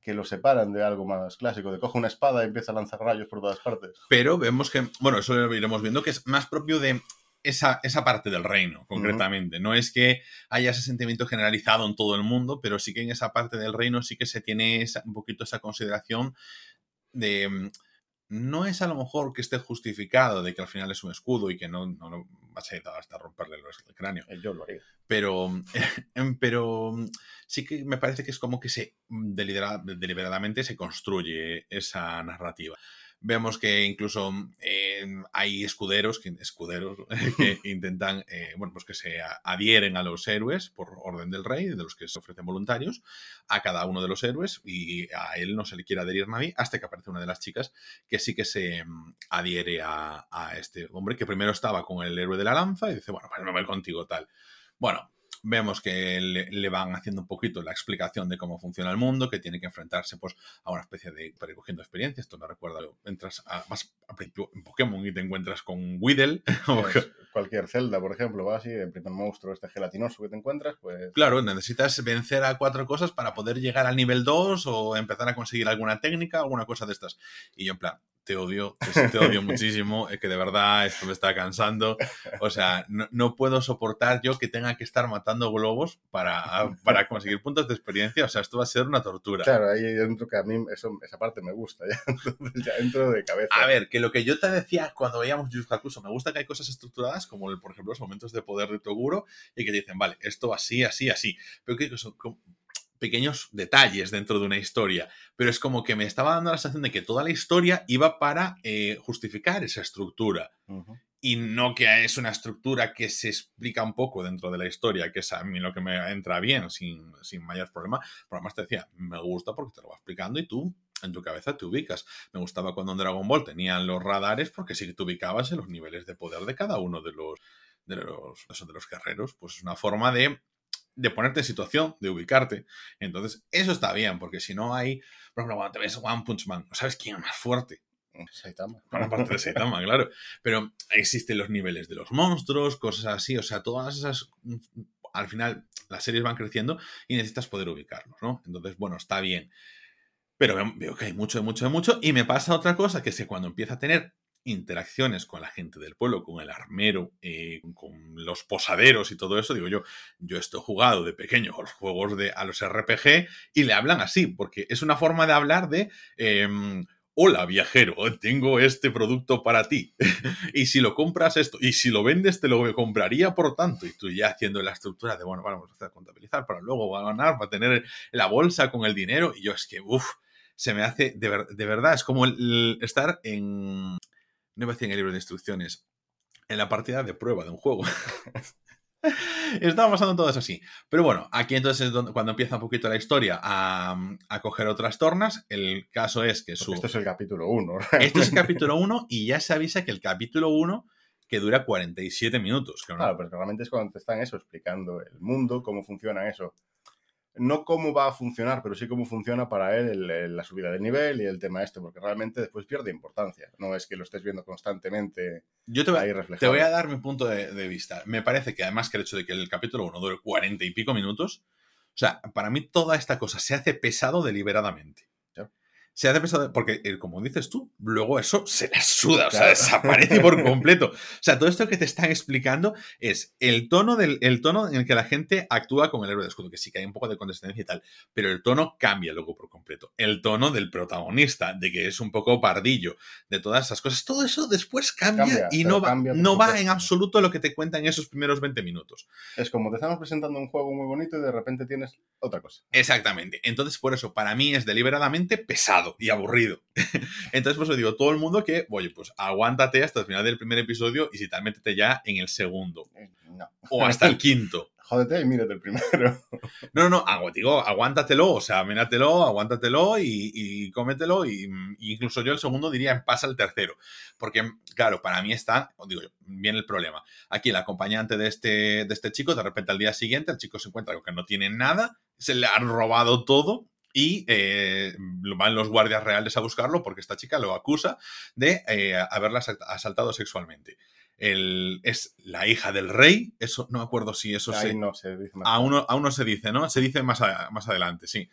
Speaker 2: que lo separan de algo más clásico, de coge una espada y empieza a lanzar rayos por todas partes.
Speaker 1: Pero vemos que, bueno, eso lo iremos viendo, que es más propio de esa, esa parte del reino, concretamente. No es que haya ese sentimiento generalizado en todo el mundo, pero sí que en esa parte del reino sí que se tiene un poquito esa consideración de no es a lo mejor que esté justificado de que al final es un escudo y que no, no, no vas a ir hasta romperle el cráneo.
Speaker 2: Eh, yo lo haría.
Speaker 1: Pero, em, pero sí que me parece que es como que se deliberadamente se construye esa narrativa. Vemos que incluso eh, hay escuderos que, escuderos que intentan, eh, bueno, pues que se adhieren a los héroes por orden del rey, de los que se ofrecen voluntarios, a cada uno de los héroes y a él no se le quiere adherir nadie hasta que aparece una de las chicas que sí que se mm, adhiere a, a este hombre que primero estaba con el héroe de la lanza y dice, bueno, pues me voy contigo tal. Bueno, vemos que le, van haciendo un poquito la explicación de cómo funciona el mundo, que tiene que enfrentarse pues, a una especie de recogiendo experiencias. Esto me recuerda, entras a, principio en Pokémon y te encuentras con Weedle.
Speaker 2: Pues, cualquier celda, por ejemplo, va así, el primer monstruo este gelatinoso que te encuentras, pues...
Speaker 1: Claro, necesitas vencer a cuatro cosas para poder llegar al nivel 2 o empezar a conseguir alguna técnica, alguna cosa de estas. Y yo en plan, te odio, te, odio muchísimo, es que de verdad esto me está cansando. O sea, no, puedo soportar yo que tenga que estar matando globos para, para, conseguir puntos de experiencia. O sea, esto va a ser una tortura.
Speaker 2: Claro, ahí dentro que a mí esa parte me gusta, ya, ya entro de cabeza.
Speaker 1: A ver, que lo que yo te decía cuando veíamos Hakusho, me gusta que hay cosas estructuradas, como por ejemplo los momentos de poder de Toguro, y que dicen, vale, esto así, así, así. Pero que pequeños detalles dentro de una historia, pero es como que me estaba dando la sensación de que toda la historia iba para eh, justificar esa estructura. Y no que es una estructura que se explica un poco dentro de la historia, que es a mí lo que me entra bien, sin, sin mayor problema. Pero además te decía, me gusta porque te lo va explicando y tú en tu cabeza te ubicas. Me gustaba cuando en Dragon Ball tenían los radares porque sí que te ubicabas en los niveles de poder de cada uno de los de los, de los guerreros. Pues es una forma de de ponerte en situación, de ubicarte. Entonces, eso está bien, porque si no hay, por ejemplo, cuando te ves One Punch Man, no sabes quién es más fuerte.
Speaker 2: Mm, Saitama.
Speaker 1: Para parte de Saitama, claro. Pero existen los niveles de los monstruos, cosas así, o sea, todas esas. Mm, al final, las series van creciendo y necesitas poder ubicarlos, ¿no? Entonces, bueno, está bien. Pero veo que hay mucho, mucho, mucho. Y me pasa otra cosa, que es que cuando empieza a tener interacciones con la gente del pueblo, con el armero, eh, con los posaderos y todo eso, digo yo, yo estoy jugado de pequeño a los juegos de a los RPG y le hablan así, porque es una forma de hablar de em, hola viajero, tengo este producto para ti. y si lo compras esto, y si lo vendes, te lo compraría por tanto. Y tú ya haciendo la estructura de, bueno, vamos a hacer contabilizar para luego ganar, para tener la bolsa con el dinero. Y yo es que, uff, se me hace, de, de verdad, es como el estar en no iba a decir en el libro de instrucciones, en la partida de prueba de un juego. Estaba pasando todo eso así. Pero bueno, aquí entonces es donde, cuando empieza un poquito la historia a, coger otras tornas. El caso es que su.
Speaker 2: Esto es el capítulo 1.
Speaker 1: Esto es el capítulo 1 y ya se avisa que el capítulo 1 que dura 47 minutos.
Speaker 2: Claro, pero realmente es cuando te están eso, explicando el mundo, cómo funciona eso no cómo va a funcionar, pero sí cómo funciona para él la subida de nivel y el tema este, porque realmente después pierde importancia. No es que lo estés viendo constantemente
Speaker 1: Yo te voy, ahí reflejado. Te voy a dar mi punto de, vista. Me parece que además que el hecho de que el capítulo 1 dure 40 y pico minutos, o sea, para mí toda esta cosa se hace pesado deliberadamente se hace pesado, porque eh, como dices tú, luego eso se la suda, o sea, desaparece por completo. O sea, todo esto que te están explicando es el tono, del, el tono en el que la gente actúa con el héroe de escudo, que sí que hay un poco de condescendencia y tal, pero el tono cambia luego por completo. El tono del protagonista, de que es un poco pardillo, de todas esas cosas, todo eso después cambia, y no va, no va en absoluto lo que te cuenta en esos primeros 20 minutos.
Speaker 2: Es como te estamos presentando un juego muy bonito y de repente tienes otra cosa.
Speaker 1: Exactamente. Entonces, por eso, para mí es deliberadamente pesado y aburrido. Entonces, pues os digo, todo el mundo que, oye, pues aguántate hasta el final del primer episodio y si tal, métete ya en el segundo.
Speaker 2: Eh,
Speaker 1: o hasta el quinto.
Speaker 2: Jódete y mírate el primero.
Speaker 1: No, no, no, digo, aguántatelo, o sea, míratelo, aguántatelo y, y cómetelo. Y, y incluso yo el segundo diría, pasa el tercero. Porque, claro, para mí está, digo, viene el problema. Aquí el acompañante de este, de este chico, de repente al día siguiente, el chico se encuentra con que no tiene nada, se le han robado todo y eh, van los guardias reales a buscarlo porque esta chica lo acusa de eh, haberla asaltado sexualmente. El, es la hija del rey, eso no me acuerdo si eso
Speaker 2: Ahí
Speaker 1: se,
Speaker 2: no se dice más.
Speaker 1: aún, no, aún no se dice, ¿no? Se dice más, a- más adelante, sí.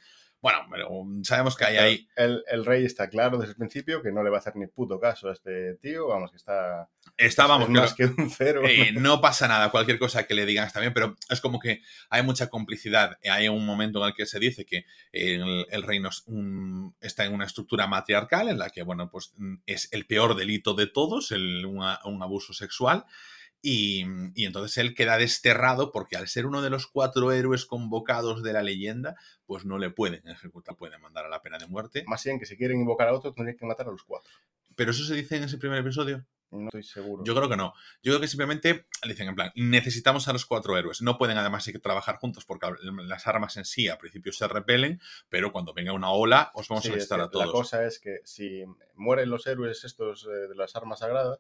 Speaker 1: Bueno, pero sabemos que hay ahí.
Speaker 2: El, el rey está claro desde el principio que no le va a hacer ni puto caso a este tío, vamos, que está,
Speaker 1: Estábamos,
Speaker 2: es más que un cero.
Speaker 1: Eh, no pasa nada, cualquier cosa que le digan está bien, pero es como que hay mucha complicidad. Hay un momento en el que se dice que el, el reino es un- está en una estructura matriarcal en la que, bueno, pues mm, es el peor delito de todos, el, un abuso sexual. Y, y entonces él queda desterrado porque al ser uno de los cuatro héroes convocados de la leyenda, pues no le pueden ejecutar, pueden mandar a la pena de muerte.
Speaker 2: Más bien que si quieren invocar a otro tendrían que matar a los cuatro.
Speaker 1: Pero eso se dice en ese primer episodio.
Speaker 2: No estoy seguro.
Speaker 1: Yo creo que no. Yo creo que simplemente le dicen en plan, necesitamos a los cuatro héroes. No pueden además que trabajar juntos porque las armas en sí a principio se repelen, pero cuando venga una ola os vamos
Speaker 2: Sí,
Speaker 1: a
Speaker 2: es
Speaker 1: necesitar
Speaker 2: que
Speaker 1: a todos.
Speaker 2: La cosa es que si mueren los héroes estos eh, de las armas sagradas,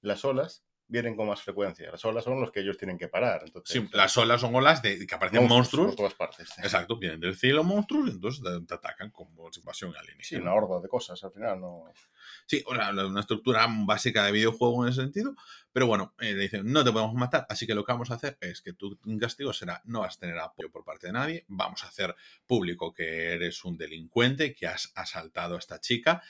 Speaker 2: las olas vienen con más frecuencia. Las olas son los que ellos tienen que parar. Entonces,
Speaker 1: Sí, las olas son olas de que aparecen monstruos.
Speaker 2: por todas partes.
Speaker 1: Exacto, vienen del cielo monstruos y entonces te, atacan como invasión
Speaker 2: Sí,
Speaker 1: alienígena.
Speaker 2: una horda de cosas al final. No...
Speaker 1: Sí, sea, una estructura básica de videojuego en ese sentido. Pero bueno, eh, le dicen, no te podemos matar, así que lo que vamos a hacer es que tu castigo será, no vas a tener apoyo por parte de nadie, vamos a hacer público que eres un delincuente, que has asaltado a esta chica,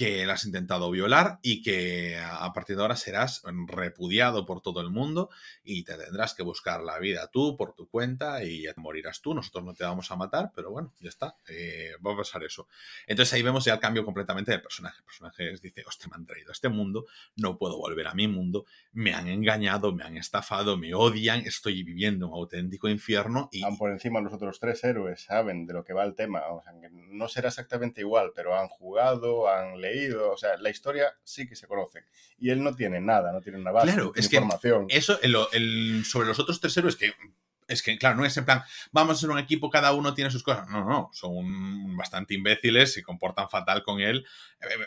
Speaker 1: que la has intentado violar y que a partir de ahora serás repudiado por todo el mundo y te tendrás que buscar la vida tú por tu cuenta y morirás tú, nosotros no te vamos a matar, pero bueno, ya está, eh, va a pasar eso. Entonces ahí vemos ya el cambio completamente del personaje. El personaje dice, hostia, me han traído a este mundo, no puedo volver a mi mundo, me han engañado, me han estafado, me odian, estoy viviendo un auténtico infierno y...
Speaker 2: Por encima los otros tres héroes saben de lo que va el tema. O sea, no será exactamente igual, pero han jugado, han leído. O sea, la historia sí que se conoce. Y él no tiene nada, no tiene una base,
Speaker 1: Claro,
Speaker 2: no tiene
Speaker 1: es que
Speaker 2: información.
Speaker 1: Eso, el- el- sobre los otros tres héroes que... Es que, claro, no es en plan, vamos a ser un equipo, cada uno tiene sus cosas. No, no, son bastante imbéciles, se comportan fatal con él.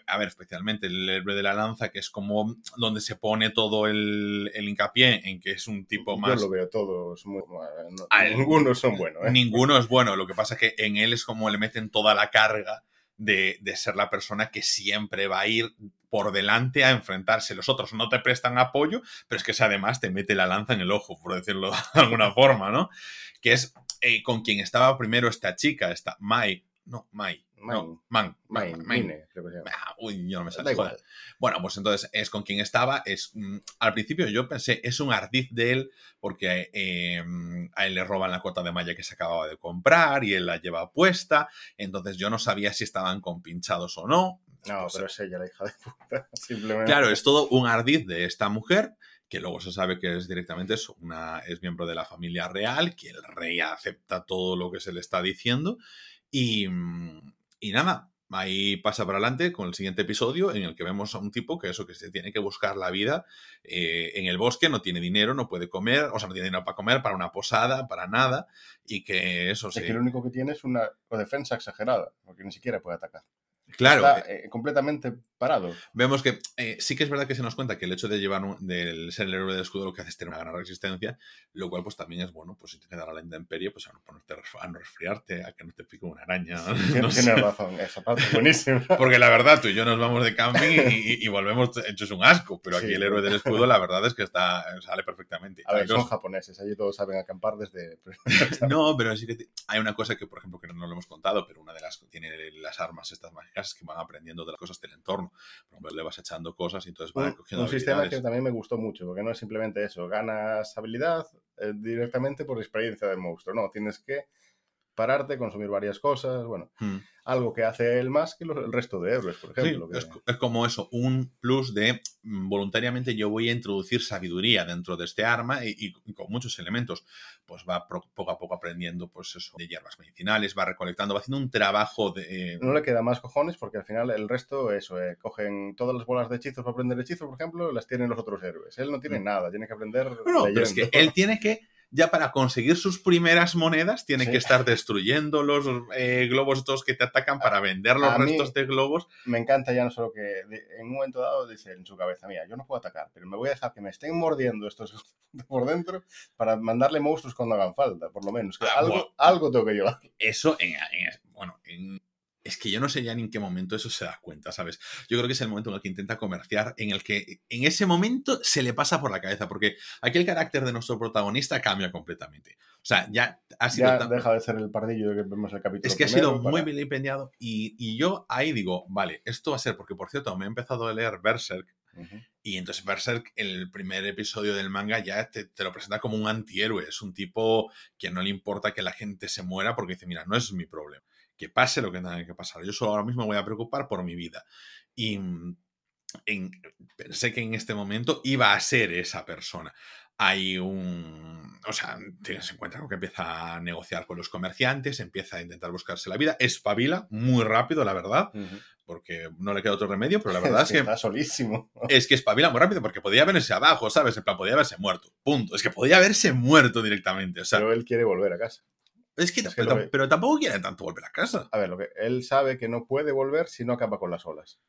Speaker 1: A ver, especialmente el héroe de la lanza, que es como donde se pone todo el, el hincapié en que es un tipo más...
Speaker 2: Yo lo veo todos muy... no-
Speaker 1: Ah,
Speaker 2: ninguno son buenos. ¿eh?
Speaker 1: Ninguno es bueno. Lo que pasa es que en él es como le meten toda la carga de, de ser la persona que siempre va a ir por delante a enfrentarse. Los otros no te prestan apoyo, pero es que además te mete la lanza en el ojo, por decirlo de alguna forma, ¿no? Que es eh, con quien estaba primero esta chica, esta Mai. No, Mai. No, Man. Man,
Speaker 2: Mine,
Speaker 1: Man.
Speaker 2: Mine, creo que se llama.
Speaker 1: Ah, Uy, yo no me sale.
Speaker 2: Da igual.
Speaker 1: Bueno, pues entonces es con quien estaba. Es mm, al principio yo pensé es un ardid de él porque eh, a él le roban la cota de malla que se acababa de comprar y él la lleva puesta. Entonces yo no sabía si estaban compinchados o no.
Speaker 2: No,
Speaker 1: Pues,
Speaker 2: pero es ella la hija de puta. Simplemente.
Speaker 1: Claro, es todo un ardid de esta mujer que luego se sabe que es directamente eso, una, es miembro de la familia real, que el rey acepta todo lo que se le está diciendo y, mm, y nada, ahí pasa para adelante con el siguiente episodio en el que vemos a un tipo que eso, que se tiene que buscar la vida eh, en el bosque, no tiene dinero, no puede comer, o sea, no tiene dinero para comer, para una posada, para nada, y que eso
Speaker 2: Es
Speaker 1: sí.
Speaker 2: que lo único que tiene es una defensa exagerada, porque ni siquiera puede atacar.
Speaker 1: Claro,
Speaker 2: Está eh, completamente parado.
Speaker 1: vemos que eh, sí que es verdad que se nos cuenta que el hecho de llevar un, del ser el héroe del escudo lo que hace es tener una gran resistencia, lo cual pues también es bueno, pues si te queda la intemperie, pues a no ponerte a no resfriarte, a que no te pique una araña. no
Speaker 2: Tienes razón, esa parte es buenísima.
Speaker 1: Porque la verdad, tú y yo nos vamos de camping y, y- y volvemos hechos un asco, pero aquí
Speaker 2: Sí.
Speaker 1: el héroe del escudo la verdad es que está sale perfectamente.
Speaker 2: A ver, son
Speaker 1: dos-
Speaker 2: japoneses, allí todos saben acampar desde...
Speaker 1: No, pero sí que te- hay una cosa que, por ejemplo, que no lo hemos contado, pero una de las que tiene las armas estas mágicas que van aprendiendo de las cosas del entorno. Por ejemplo, le vas echando cosas y entonces van cogiendo
Speaker 2: un sistema que también me gustó mucho, porque no es simplemente eso, ganas habilidad eh, directamente por experiencia del monstruo, no, tienes que pararte, consumir varias cosas, bueno,
Speaker 1: Hmm.
Speaker 2: algo que hace él más que los- el resto de héroes, por
Speaker 1: Sí,
Speaker 2: ejemplo. que-
Speaker 1: es, es como eso, un plus de mm, voluntariamente yo voy a introducir sabiduría dentro de este arma y, con muchos elementos. Pues va pro- poco a poco aprendiendo, pues eso, de hierbas medicinales, va recolectando, va haciendo un trabajo de.
Speaker 2: No le queda más cojones porque al final el resto, eso, eh, cogen todas las bolas de hechizos para aprender hechizos, por ejemplo, las tienen los otros héroes. Él no tiene
Speaker 1: Mm.
Speaker 2: nada, tiene que aprender
Speaker 1: No, no, pero es que él tiene que ya para conseguir sus primeras monedas tiene
Speaker 2: Sí.
Speaker 1: que estar destruyendo los eh, globos estos que te atacan para vender los
Speaker 2: a
Speaker 1: restos de globos.
Speaker 2: Me encanta ya no solo que en un momento dado dice en su cabeza, mira, yo no puedo atacar, pero me voy a dejar que me estén mordiendo estos por dentro para mandarle monstruos cuando hagan falta, por lo menos. Que
Speaker 1: Ah,
Speaker 2: algo,
Speaker 1: bueno.
Speaker 2: algo tengo que llevar.
Speaker 1: Eso, en, en- bueno, en- es que yo no sé ya ni en qué momento eso se da cuenta, ¿sabes? Yo creo que es el momento en el que intenta comerciar, en el que en ese momento se le pasa por la cabeza, porque aquí el carácter de nuestro protagonista cambia completamente. O sea, ya ha sido
Speaker 2: Ya
Speaker 1: tan-
Speaker 2: deja de ser el pardillo que vemos el capítulo
Speaker 1: Es que ha
Speaker 2: primero
Speaker 1: sido muy
Speaker 2: para-
Speaker 1: vilipendiado y, y yo ahí digo, vale, esto va a ser, porque por cierto, me he empezado a leer Berserk y entonces Berserk, el primer episodio del manga ya te, te lo presenta como un antihéroe, es un tipo que no le importa que la gente se muera porque dice, mira, no es mi problema, que pase lo que tenga que pasar, yo solo ahora mismo me voy a preocupar por mi vida. Y mm, en- pensé que en este momento iba a ser esa persona. Hay un. O sea, tienes en cuenta que empieza a negociar con los comerciantes, empieza a intentar buscarse la vida, espabila muy rápido, la verdad, porque no le queda otro remedio, pero la verdad es que
Speaker 2: está solísimo.
Speaker 1: es que espabila muy rápido porque podía verse abajo, ¿sabes? En plan, podía haberse muerto. Punto. Es que podía haberse muerto directamente. O sea,
Speaker 2: Pero él quiere volver a casa.
Speaker 1: Es que,
Speaker 2: es que
Speaker 1: pero, tampoco quiere tanto volver a casa.
Speaker 2: A ver, lo que él sabe que no puede volver si no acaba con las olas.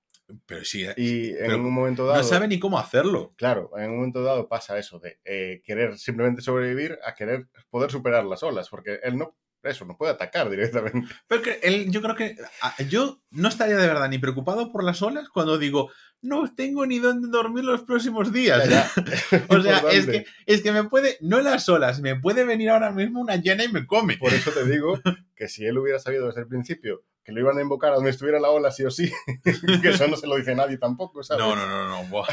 Speaker 1: Pero sí, eh,
Speaker 2: Y en
Speaker 1: Pero
Speaker 2: un momento dado.
Speaker 1: no sabe ni cómo hacerlo.
Speaker 2: Claro, en un momento dado pasa eso de eh, querer simplemente sobrevivir a querer poder superar las olas, porque él no, eso, no puede atacar directamente.
Speaker 1: Pero que él, yo creo que a- yo no estaría de verdad ni preocupado por las olas cuando digo, no tengo ni dónde dormir los próximos días.
Speaker 2: Ya, ya.
Speaker 1: O sea, es que, es que me puede, no las olas, me puede venir ahora mismo una llena y me come.
Speaker 2: Por eso te digo que si él hubiera sabido desde el principio que lo iban a invocar a donde estuviera la ola sí o sí, que eso no se lo dice nadie tampoco, ¿sabes?
Speaker 1: No, no, no, no. buah.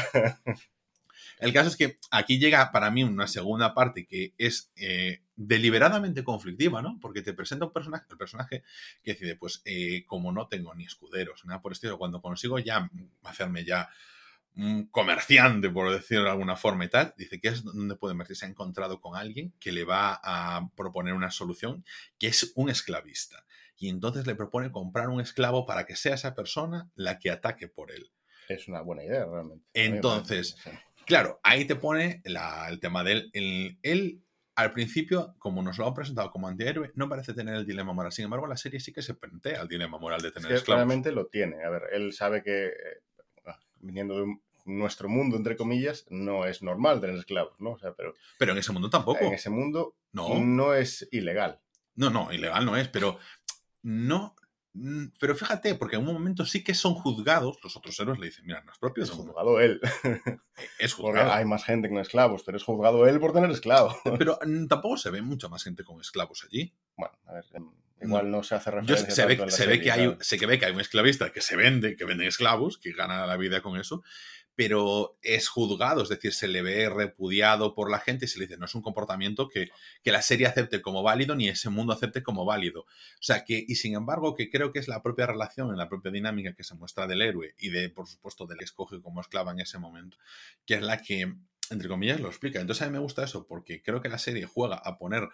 Speaker 1: El caso es que aquí llega para mí una segunda parte que es eh, deliberadamente conflictiva, ¿no? Porque te presenta un personaje, el personaje que decide, pues, eh, como no tengo ni escuderos, nada por el estilo, cuando consigo ya hacerme ya un comerciante, por decirlo de alguna forma y tal, dice que es donde puede invertir. Se ha encontrado con alguien que le va a proponer una solución, que es un esclavista. Y entonces le propone comprar un esclavo para que sea esa persona la que ataque por él.
Speaker 2: Es una buena idea, realmente.
Speaker 1: Entonces. Claro, ahí te pone la- el tema de él. El- él, al principio, como nos lo han presentado como antihéroe, no parece tener el dilema moral. Sin embargo, la serie sí que se plantea el dilema moral de tener
Speaker 2: que
Speaker 1: esclavos.
Speaker 2: claramente lo tiene. A ver, él sabe que, eh, ah, viniendo de un- nuestro mundo, entre comillas, no es normal tener esclavos, ¿no? O sea, pero
Speaker 1: Pero en ese mundo tampoco.
Speaker 2: en ese mundo
Speaker 1: No,
Speaker 2: no es ilegal.
Speaker 1: no, no, ilegal no es, pero no. Mm, Pero fíjate, porque en un momento sí que son juzgados, los otros héroes le dicen, mira, no es propio
Speaker 2: Es juzgado él.
Speaker 1: Es
Speaker 2: Porque
Speaker 1: juzgado.
Speaker 2: hay más gente con esclavos, pero es juzgado él por tener esclavos.
Speaker 1: Pero mm, tampoco se ve mucha más gente con esclavos allí.
Speaker 2: Bueno, a ver, em, igual no, se hace
Speaker 1: Yo,
Speaker 2: referencia
Speaker 1: se ve, que hay, se ve que hay un esclavista que se vende, que venden esclavos, que gana la vida con eso, pero es juzgado, es decir, se le ve repudiado por la gente y se le dice, no es un comportamiento que, que la serie acepte como válido ni ese mundo acepte como válido. O sea que, y sin embargo, que creo que es la propia relación, en la propia dinámica que se muestra del héroe y de, por supuesto, del que escoge como esclava en ese momento, que es la que, entre comillas, lo explica. Entonces a mí me gusta eso, porque creo que la serie juega a poner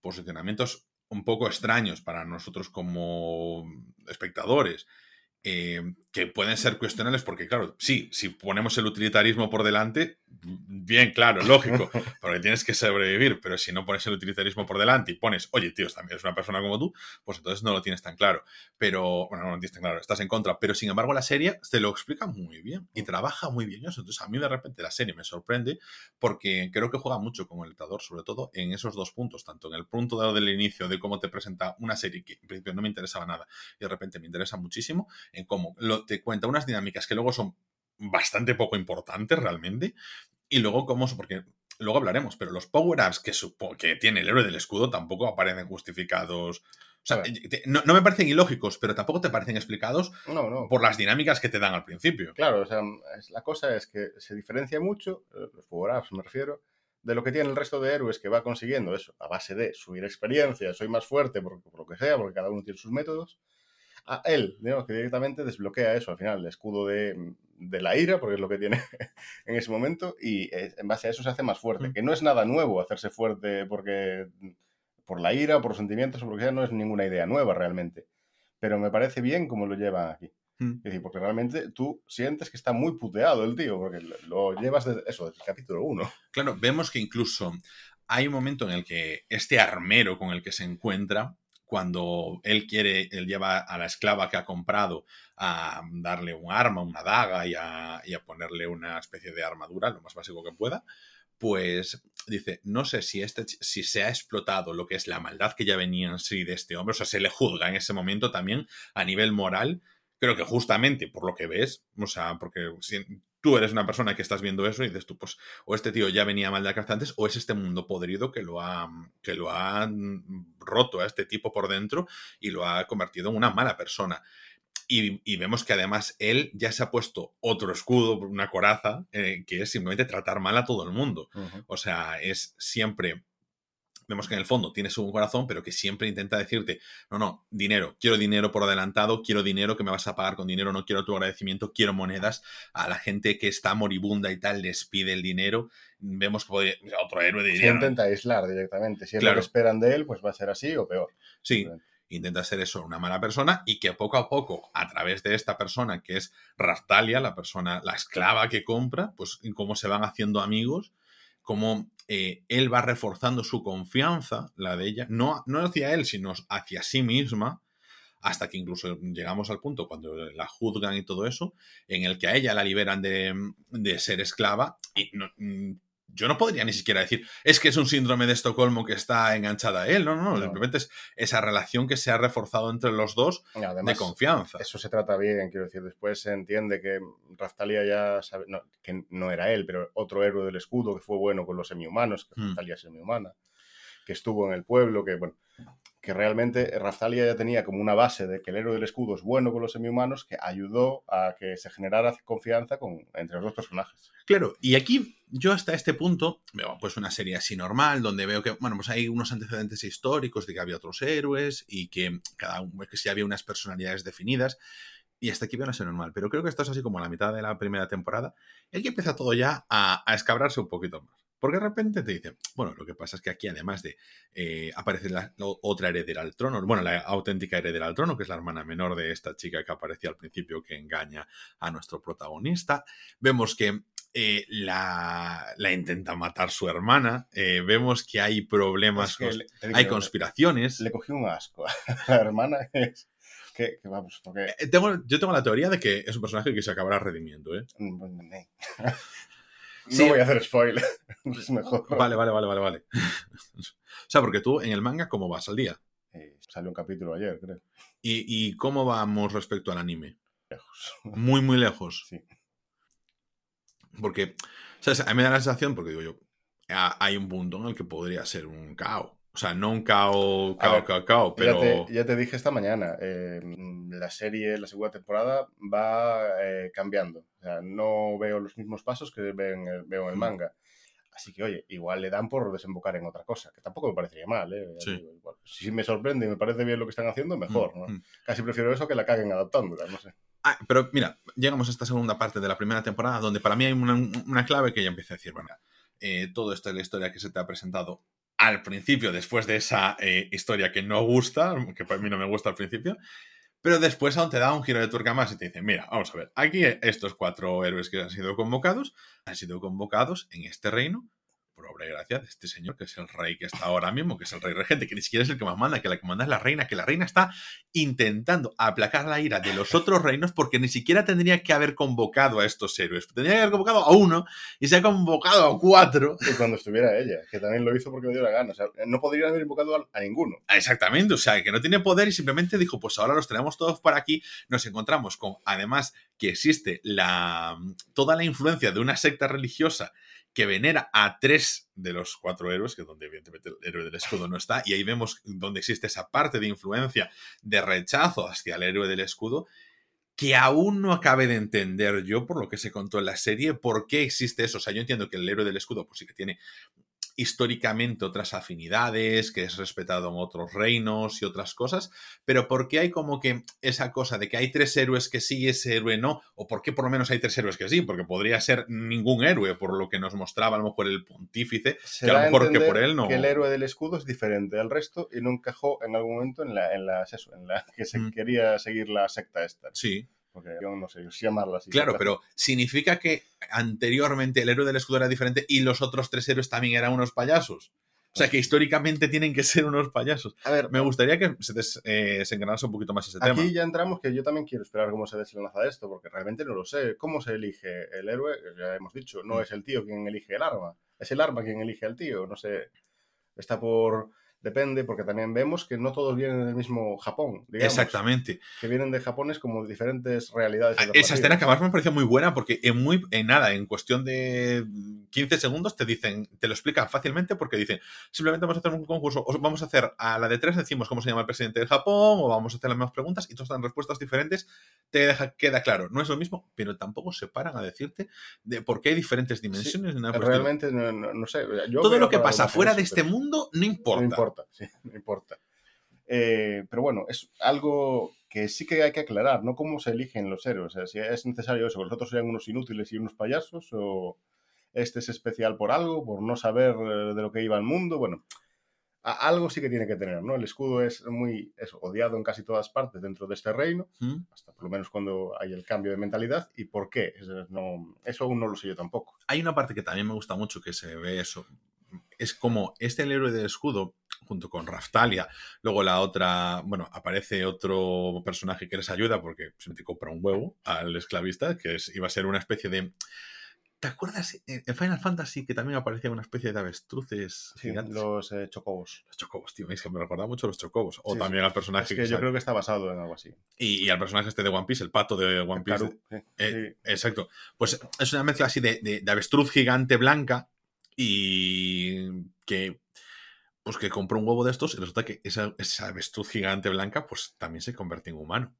Speaker 1: posicionamientos un poco extraños para nosotros como espectadores, eh, que pueden ser cuestionables porque, claro, sí, si ponemos el utilitarismo por delante, bien, claro, lógico, porque tienes que sobrevivir, pero si no pones el utilitarismo por delante y pones, oye, tío, también es una persona como tú, pues entonces no lo tienes tan claro. Pero, bueno, no lo tienes tan claro, estás en contra, pero sin embargo la serie te lo explica muy bien y trabaja muy bien eso. Entonces a mí de repente la serie me sorprende porque creo que juega mucho con el lector, sobre todo en esos dos puntos, tanto en el punto de- del inicio de cómo te presenta una serie que en principio no me interesaba nada y de repente me interesa muchísimo, en cómo lo, te cuenta unas dinámicas que luego son bastante poco importantes realmente y luego cómo, porque luego hablaremos, pero los power-ups que, que tiene el héroe del escudo tampoco aparecen justificados. O sea, no, no me parecen ilógicos, pero tampoco te parecen explicados
Speaker 2: No, no.
Speaker 1: por las dinámicas que te dan al principio.
Speaker 2: Claro, o sea, la cosa es que se diferencia mucho, eh, los power-ups me refiero, de lo que tiene el resto de héroes que va consiguiendo eso, a base de subir experiencia, soy más fuerte por, por lo que sea, porque cada uno tiene sus métodos. A él, digamos, que directamente desbloquea eso al final, el escudo de, de la ira, porque es lo que tiene en ese momento, y en base a eso se hace más fuerte,
Speaker 1: Mm.
Speaker 2: que no es nada nuevo hacerse fuerte porque por la ira, por los sentimientos o por lo que sea, no es ninguna idea nueva realmente. Pero me parece bien cómo lo llevan aquí.
Speaker 1: Mm.
Speaker 2: Es decir, porque realmente tú sientes que está muy puteado el tío, porque lo- lo llevas desde eso, desde el capítulo 1.
Speaker 1: Claro, vemos que incluso hay un momento en el que este armero con el que se encuentra, cuando él quiere, él lleva a la esclava que ha comprado a darle un arma, una daga y a, y a ponerle una especie de armadura, lo más básico que pueda, pues dice, no sé si, este, si se ha explotado lo que es la maldad que ya venía en sí de este hombre, o sea, se le juzga en ese momento también a nivel moral, creo que justamente por lo que ves, o sea, porque si tú eres una persona que estás viendo eso y dices tú, pues, o este tío ya venía mal de antes, o es este mundo podrido que lo ha, que lo ha roto a este tipo por dentro y lo ha convertido en una mala persona. Y, vemos que además él ya se ha puesto otro escudo, una coraza, eh, que es simplemente tratar mal a todo el mundo. O sea, es siempre vemos que en el fondo tienes un corazón, pero que siempre intenta decirte, no, no, dinero, quiero dinero por adelantado, quiero dinero que me vas a pagar con dinero, no quiero tu agradecimiento, quiero monedas. A la gente que está moribunda y tal les pide el dinero. Vemos que otro héroe
Speaker 2: diría... Se intenta aislar directamente. Si es lo que esperan de él, pues va a ser así o peor.
Speaker 1: Sí intenta ser eso, una mala persona, y que poco a poco, a través de esta persona que es Raftalia, la persona, la esclava que compra, pues cómo se van haciendo amigos, cómo eh, él va reforzando su confianza, la de ella, no, no hacia él, sino hacia sí misma, hasta que incluso llegamos al punto cuando la juzgan y todo eso, en el que a ella la liberan de, de ser esclava y no, yo no podría ni siquiera decir, es que es un síndrome de Estocolmo que está enganchada a él, no, no, no, simplemente es esa relación que se ha reforzado entre los dos de confianza.
Speaker 2: Eso se trata bien, quiero decir, después se entiende que Raftalia ya sabe, que no era él, pero otro héroe del escudo que fue bueno con los semihumanos, que mm. Raftalia es semihumana, que estuvo en el pueblo, que bueno, que realmente Raftalia ya tenía como una base de que el héroe del escudo es bueno con los semihumanos, que ayudó a que se generara confianza con, entre los dos personajes.
Speaker 1: Claro, y aquí yo hasta este punto veo pues una serie así normal, donde veo que, bueno, pues hay unos antecedentes históricos de que había otros héroes y que cada uno, que sí había unas personalidades definidas, y hasta aquí veo una serie normal, pero creo que esto es así como a la mitad de la primera temporada, y aquí empieza todo ya a, a escabrarse un poquito más. Porque de repente te dicen, bueno, lo que pasa es que aquí además de eh, aparece la, otra heredera al trono, bueno, la auténtica heredera al trono, que es la hermana menor de esta chica que aparecía al principio que engaña a nuestro protagonista, vemos que eh, la, intenta matar su hermana, eh, vemos que hay problemas, hay conspiraciones.
Speaker 2: Le, cogió un asco. la hermana es... Que, vamos, porque...
Speaker 1: yo tengo la teoría de que es un personaje que se acabará redimiendo, ¿eh?
Speaker 2: No voy a hacer spoiler. es mejor.
Speaker 1: Vale, vale, vale, vale, vale. o sea, porque tú en el manga, ¿cómo vas al día?
Speaker 2: Eh, salió un capítulo ayer, creo.
Speaker 1: ¿Y, cómo vamos respecto al anime? Lejos. Muy, muy lejos. Sí. Porque, ¿sabes? A mí me da la sensación, porque digo yo, hay un punto en el que podría ser un caos. O sea, no un cao, cao, cao, cao, pero...
Speaker 2: Ya te, dije esta mañana, eh, la serie, la segunda temporada va eh, cambiando. O sea, no veo los mismos pasos que veo en el, veo en el manga. Así que, oye, igual le dan por desembocar en otra cosa, que tampoco me parecería mal, ¿eh? si me sorprende y me parece bien lo que están haciendo, mejor, ¿no? Casi prefiero eso que la caguen adaptándola, no sé.
Speaker 1: Ah, pero mira, llegamos a esta segunda parte de la primera temporada donde para mí hay una, una clave que ya empieza a decir, bueno, eh, todo esto es la historia que se te ha presentado al principio, después de esa eh, historia que no gusta, que para mí no me gusta al principio, pero después aún te da un giro de tuerca más y te dice, mira, vamos a ver, aquí estos cuatro héroes que han sido convocados, han sido convocados en este reino por obra y gracia de este señor, que es el rey que está ahora mismo, que es el rey regente, que ni siquiera es el que más manda, que la que manda es la reina, que la reina está intentando aplacar la ira de los otros reinos porque ni siquiera tendría que haber convocado a estos héroes. Tendría que haber convocado a uno y se ha convocado a cuatro.
Speaker 2: Y cuando estuviera ella, que también lo hizo porque le dio la gana. O sea, no podría haber invocado a, ninguno.
Speaker 1: Exactamente, o sea, que no tiene poder y simplemente dijo, pues ahora los tenemos todos por aquí. Nos encontramos con, además, que existe la, toda la influencia de una secta religiosa que venera a tres de los cuatro héroes, que es donde evidentemente el héroe del escudo no está, y ahí vemos donde existe esa parte de influencia, de rechazo hacia el héroe del escudo, que aún no acabe de entender yo, por lo que se contó en la serie, por qué existe eso. O sea, yo entiendo que el héroe del escudo, pues sí que tiene históricamente otras afinidades, que es respetado en otros reinos y otras cosas, pero ¿por qué hay como que esa cosa de que hay tres héroes que sí y ese héroe no? ¿O por qué por lo menos hay tres héroes que sí? Porque podría ser ningún héroe, por lo que nos mostraba a lo mejor el pontífice, que a lo mejor que por él no...
Speaker 2: Que el héroe del escudo es diferente al resto y no encajó en algún momento en la, en la, en la que se mm. quería seguir la secta esta.
Speaker 1: Sí.
Speaker 2: Porque yo no sé, llamarla así.
Speaker 1: Claro, pero significa que anteriormente el héroe del escudo era diferente y los otros tres héroes también eran unos payasos. O sea, que históricamente tienen que ser unos payasos.
Speaker 2: A ver,
Speaker 1: Me gustaría que se eh, desengranas un poquito más ese tema.
Speaker 2: Aquí ya entramos que yo también quiero esperar cómo se desenlaza esto, porque realmente no lo sé. ¿Cómo se elige el héroe? Ya hemos dicho, no
Speaker 1: Mm.
Speaker 2: es el tío quien elige el arma, es el arma quien elige al tío. No sé, está por... Depende, porque también vemos que no todos vienen del mismo Japón, digamos.
Speaker 1: Exactamente.
Speaker 2: Que vienen de Japones como diferentes realidades.
Speaker 1: Ah, Esa escena que además me pareció muy buena porque en muy en nada, en cuestión de 15 segundos te dicen, te lo explican fácilmente porque dicen, simplemente vamos a hacer un concurso, o vamos a hacer a la de tres decimos cómo se llama el presidente de Japón o vamos a hacer las mismas preguntas y todas dan respuestas diferentes, te deja, queda claro, no es lo mismo, pero tampoco se paran a decirte de por qué hay diferentes dimensiones estilo.
Speaker 2: Realmente, no, no- no sé. yo
Speaker 1: Todo lo que pasa fuera de este
Speaker 2: pero-
Speaker 1: mundo no importa.
Speaker 2: No importa, sí, no importa. Eh, pero bueno, es algo que sí que hay que aclarar, ¿no? ¿Cómo se eligen los héroes? O sea, si es necesario eso, que los otros sean unos inútiles y unos payasos, o este es especial por algo, por no saber eh, de lo que iba el mundo. Bueno, a- algo sí que tiene que tener, ¿no? El escudo es muy eso, odiado en casi todas partes dentro de este reino,
Speaker 1: ¿Mm?
Speaker 2: hasta por lo menos cuando hay el cambio de mentalidad. ¿Y por qué? Eso, no, eso aún no lo sé yo tampoco.
Speaker 1: Hay una parte que también me gusta mucho que se ve eso. Es como este el héroe del escudo, junto con Raftalia. Luego la otra, bueno, aparece otro personaje que les ayuda porque se compra un huevo al esclavista, que es, iba a ser una especie de. ¿Te acuerdas en Final Fantasy que también aparecía una especie de avestruces
Speaker 2: Sí,
Speaker 1: gigantes?
Speaker 2: los eh, chocobos.
Speaker 1: Los chocobos, tío, es que me recordaba mucho a los chocobos. O
Speaker 2: Sí,
Speaker 1: también al personaje
Speaker 2: Es que
Speaker 1: que
Speaker 2: yo
Speaker 1: sale-
Speaker 2: creo que está basado en algo así.
Speaker 1: y, y al personaje este de One Piece, el pato de One Piece. Eh. Exacto. Pues es una mezcla así de, de- de avestruz gigante blanca y que pues que compró un huevo de estos y resulta que esa, esa avestruz gigante blanca pues también se convierte en humano.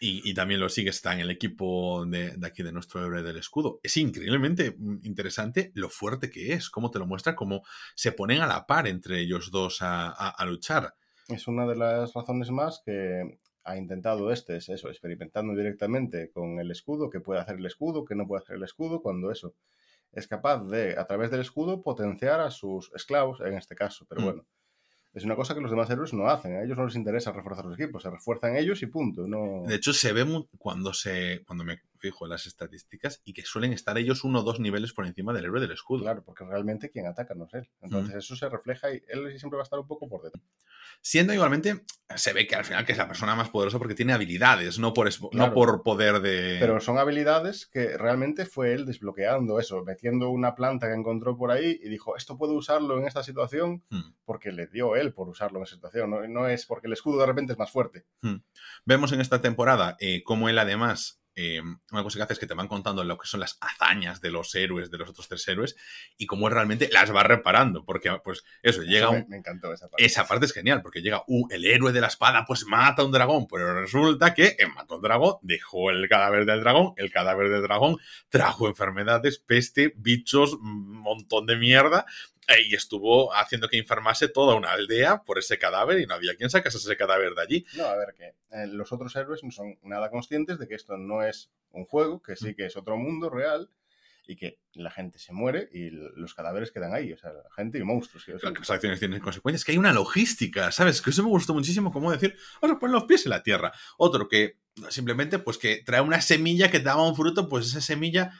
Speaker 1: Y, y también lo sigue, está en el equipo de, de aquí de nuestro héroe del escudo. Es increíblemente mm, interesante lo fuerte que es, cómo te lo muestra, cómo se ponen a la par entre ellos dos a, a- a luchar.
Speaker 2: Es una de las razones más que ha intentado este, es eso, experimentando directamente con el escudo, que puede hacer el escudo, que no puede hacer el escudo, cuando eso es capaz de, a través del escudo, potenciar a sus esclavos, en este caso. Pero
Speaker 1: Mm.
Speaker 2: bueno, es una cosa que los demás héroes no hacen. A ellos no les interesa reforzar los equipos, se refuerzan ellos y punto. No...
Speaker 1: De hecho, se ve cuando se cuando me fijo en las estadísticas y que suelen estar ellos uno o dos niveles por encima del héroe del escudo.
Speaker 2: Claro, porque realmente quien ataca no es él. Entonces eso se refleja y él siempre va a estar un poco por detrás.
Speaker 1: Siendo igualmente, se ve que al final que es la persona más poderosa porque tiene habilidades, no por, no por poder de...
Speaker 2: Pero son habilidades que realmente fue él desbloqueando eso, metiendo una planta que encontró por ahí y dijo, esto puedo usarlo en esta situación
Speaker 1: Hmm.
Speaker 2: porque le dio él por usarlo en esa situación. No, no es porque el escudo de repente es más fuerte.
Speaker 1: Vemos en esta temporada eh, cómo él además, eh, una cosa que hace es que te van contando lo que son las hazañas de los héroes, de los otros tres héroes, y cómo realmente las va reparando, porque pues eso, llega
Speaker 2: Eso
Speaker 1: un,
Speaker 2: me, me encantó esa parte.
Speaker 1: Esa parte es genial, porque llega uh, el héroe de la espada, pues mata a un dragón, pero resulta que eh, mató a un dragón, dejó el cadáver del dragón, el cadáver del dragón trajo enfermedades, peste, bichos, un montón de mierda, y estuvo haciendo que enfermase toda una aldea por ese cadáver y no había quien sacase ese cadáver de allí.
Speaker 2: No, a ver, que eh, los otros héroes no son nada conscientes de que esto no es un juego, que sí que es otro mundo real y que la gente se muere y los cadáveres quedan ahí, o sea, la gente y monstruos. que-
Speaker 1: Claro, que las acciones tienen consecuencias, que hay una logística, ¿sabes? Que eso me gustó muchísimo, como decir, vamos a poner los pies en la tierra. Otro que simplemente, pues que trae una semilla que te daba un fruto, pues esa semilla,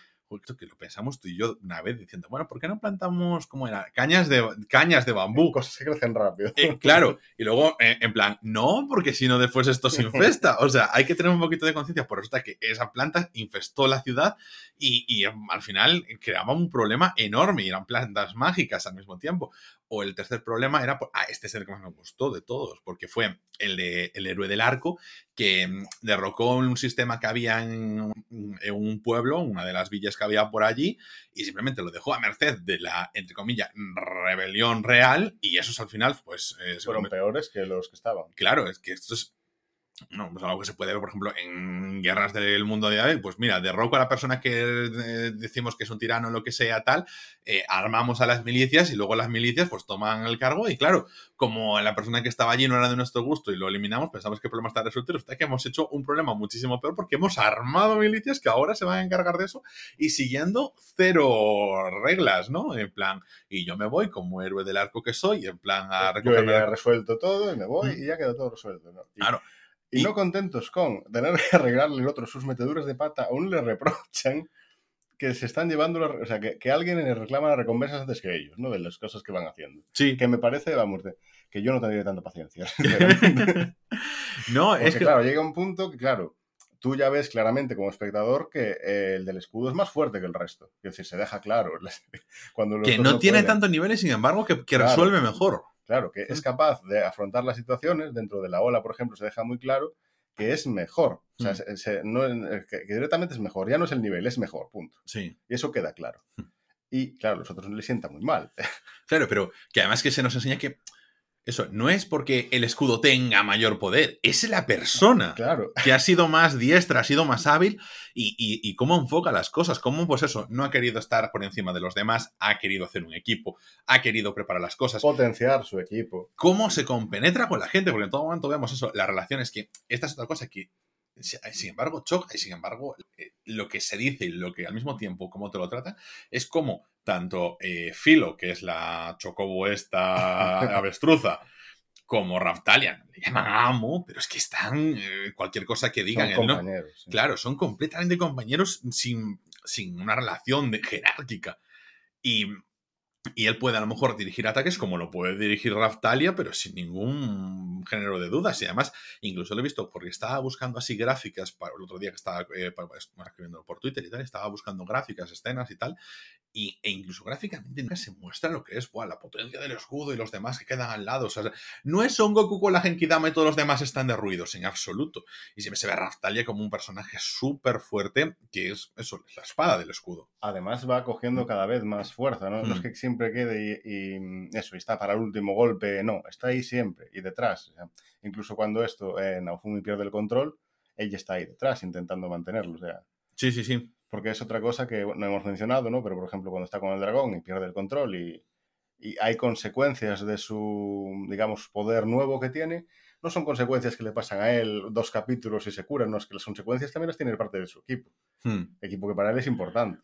Speaker 1: que lo pensamos tú y yo una vez diciendo, bueno, ¿por qué no plantamos, cómo era? Cañas de, cañas de bambú.
Speaker 2: Cosas que crecen rápido.
Speaker 1: Eh, claro, y luego, eh, en plan, no, porque si no después esto se infesta. O sea, hay que tener un poquito de conciencia, por resulta que esa planta infestó la ciudad y, y, eh, al final creaba un problema enorme y eran plantas mágicas al mismo tiempo. O el tercer problema era, por- ah, este es el que más me gustó de todos, porque fue el de el héroe del arco, que mm, derrocó un sistema que había en, en un pueblo, una de las villas que había por allí, y simplemente lo dejó a merced de la, entre comillas, rebelión real, y esos al final, pues... eh,
Speaker 2: Fueron peores que los que estaban.
Speaker 1: Claro, es que esto es no, pues algo que se puede ver, por ejemplo, en guerras del mundo de hoy. Pues mira, derroco a la persona que eh, decimos que es un tirano o lo que sea, tal, eh, armamos a las milicias y luego las milicias pues toman el cargo y claro, como la persona que estaba allí no era de nuestro gusto y lo eliminamos, pensamos que el problema está resuelto resulta que hemos hecho un problema muchísimo peor porque hemos armado milicias que ahora se van a encargar de eso y siguiendo cero reglas, ¿no? En plan, y yo me voy como héroe del arco que soy, en plan a
Speaker 2: Yo
Speaker 1: recogerme
Speaker 2: ya he resuelto todo y me voy y ya quedó todo resuelto. ¿no? Y,
Speaker 1: Claro.
Speaker 2: Y
Speaker 1: Y-
Speaker 2: no contentos con tener que arreglarle al otro sus meteduras de pata, aún le reprochan que se están llevando, la- o sea, que, que alguien les reclama las recompensas antes que ellos, ¿no? De las cosas que van haciendo.
Speaker 1: Sí.
Speaker 2: Que me parece, vamos, de- que yo no tendría tanta paciencia.
Speaker 1: no,
Speaker 2: Porque,
Speaker 1: es que.
Speaker 2: claro, llega un punto que, claro, tú ya ves claramente como espectador que eh, el del escudo es más fuerte que el resto. Es decir, se deja claro. Cuando los
Speaker 1: que no tiene
Speaker 2: pueden.
Speaker 1: tantos niveles, sin embargo, que, que
Speaker 2: Claro.
Speaker 1: resuelve mejor.
Speaker 2: Claro, que es capaz de afrontar las situaciones. Dentro de la ola, por ejemplo, se deja muy claro que es mejor. O sea,
Speaker 1: Mm.
Speaker 2: se- se- no- que, directamente es mejor. Ya no es el nivel, es mejor, punto.
Speaker 1: Sí.
Speaker 2: Y eso queda claro.
Speaker 1: Mm.
Speaker 2: Y claro, los otros le sienta muy mal.
Speaker 1: Claro, pero que además que se nos enseña que eso no es porque el escudo tenga mayor poder, es la persona
Speaker 2: Claro.
Speaker 1: que ha sido más diestra, ha sido más hábil y, y- y cómo enfoca las cosas, cómo pues eso, no ha querido estar por encima de los demás, ha querido hacer un equipo, ha querido preparar las cosas,
Speaker 2: Potenciar su equipo.
Speaker 1: cómo se compenetra con la gente, porque en todo momento vemos eso, las relaciones que esta es otra cosa que sin embargo choca y sin embargo eh, lo que se dice y lo que al mismo tiempo cómo te lo trata es como tanto eh, Filo, que es la chocobo esta avestruza, como Raftalian, le llaman amo, pero es que están eh, cualquier cosa que digan,
Speaker 2: Son
Speaker 1: él no-
Speaker 2: compañeros. sí.
Speaker 1: Claro, son completamente compañeros sin, sin una relación de- jerárquica. Y, y él puede a lo mejor dirigir ataques como lo puede dirigir Raftalia, pero sin ningún género de dudas. Y además, incluso lo he visto porque estaba buscando así gráficas para el otro día que estaba eh, escribiendo por Twitter y tal, estaba buscando gráficas, escenas y tal. Y, e incluso gráficamente nunca se muestra lo que es buah, la potencia del escudo y los demás que quedan al lado. O sea, no es Son Goku con la Genkidama y todos los demás están derruidos, en absoluto. Y siempre se ve a Raftalia como un personaje súper fuerte, que es eso, la espada del escudo.
Speaker 2: Además va cogiendo cada vez más fuerza, ¿no? No es
Speaker 1: Mm.
Speaker 2: que siempre quede y, y eso, y está para el último golpe, no, está ahí siempre y detrás. O sea, incluso cuando esto, eh, Naofumi pierde el control, ella está ahí detrás intentando mantenerlo. O sea,
Speaker 1: Sí, sí, sí.
Speaker 2: Porque es otra cosa que no hemos mencionado, ¿no? Pero por ejemplo, cuando está con el dragón y pierde el control y, y hay consecuencias de su, digamos, poder nuevo que tiene, no son consecuencias que le pasan a él dos capítulos y se curan, no, es que las consecuencias también las tiene parte de su equipo.
Speaker 1: Hmm.
Speaker 2: Equipo que para él es importante.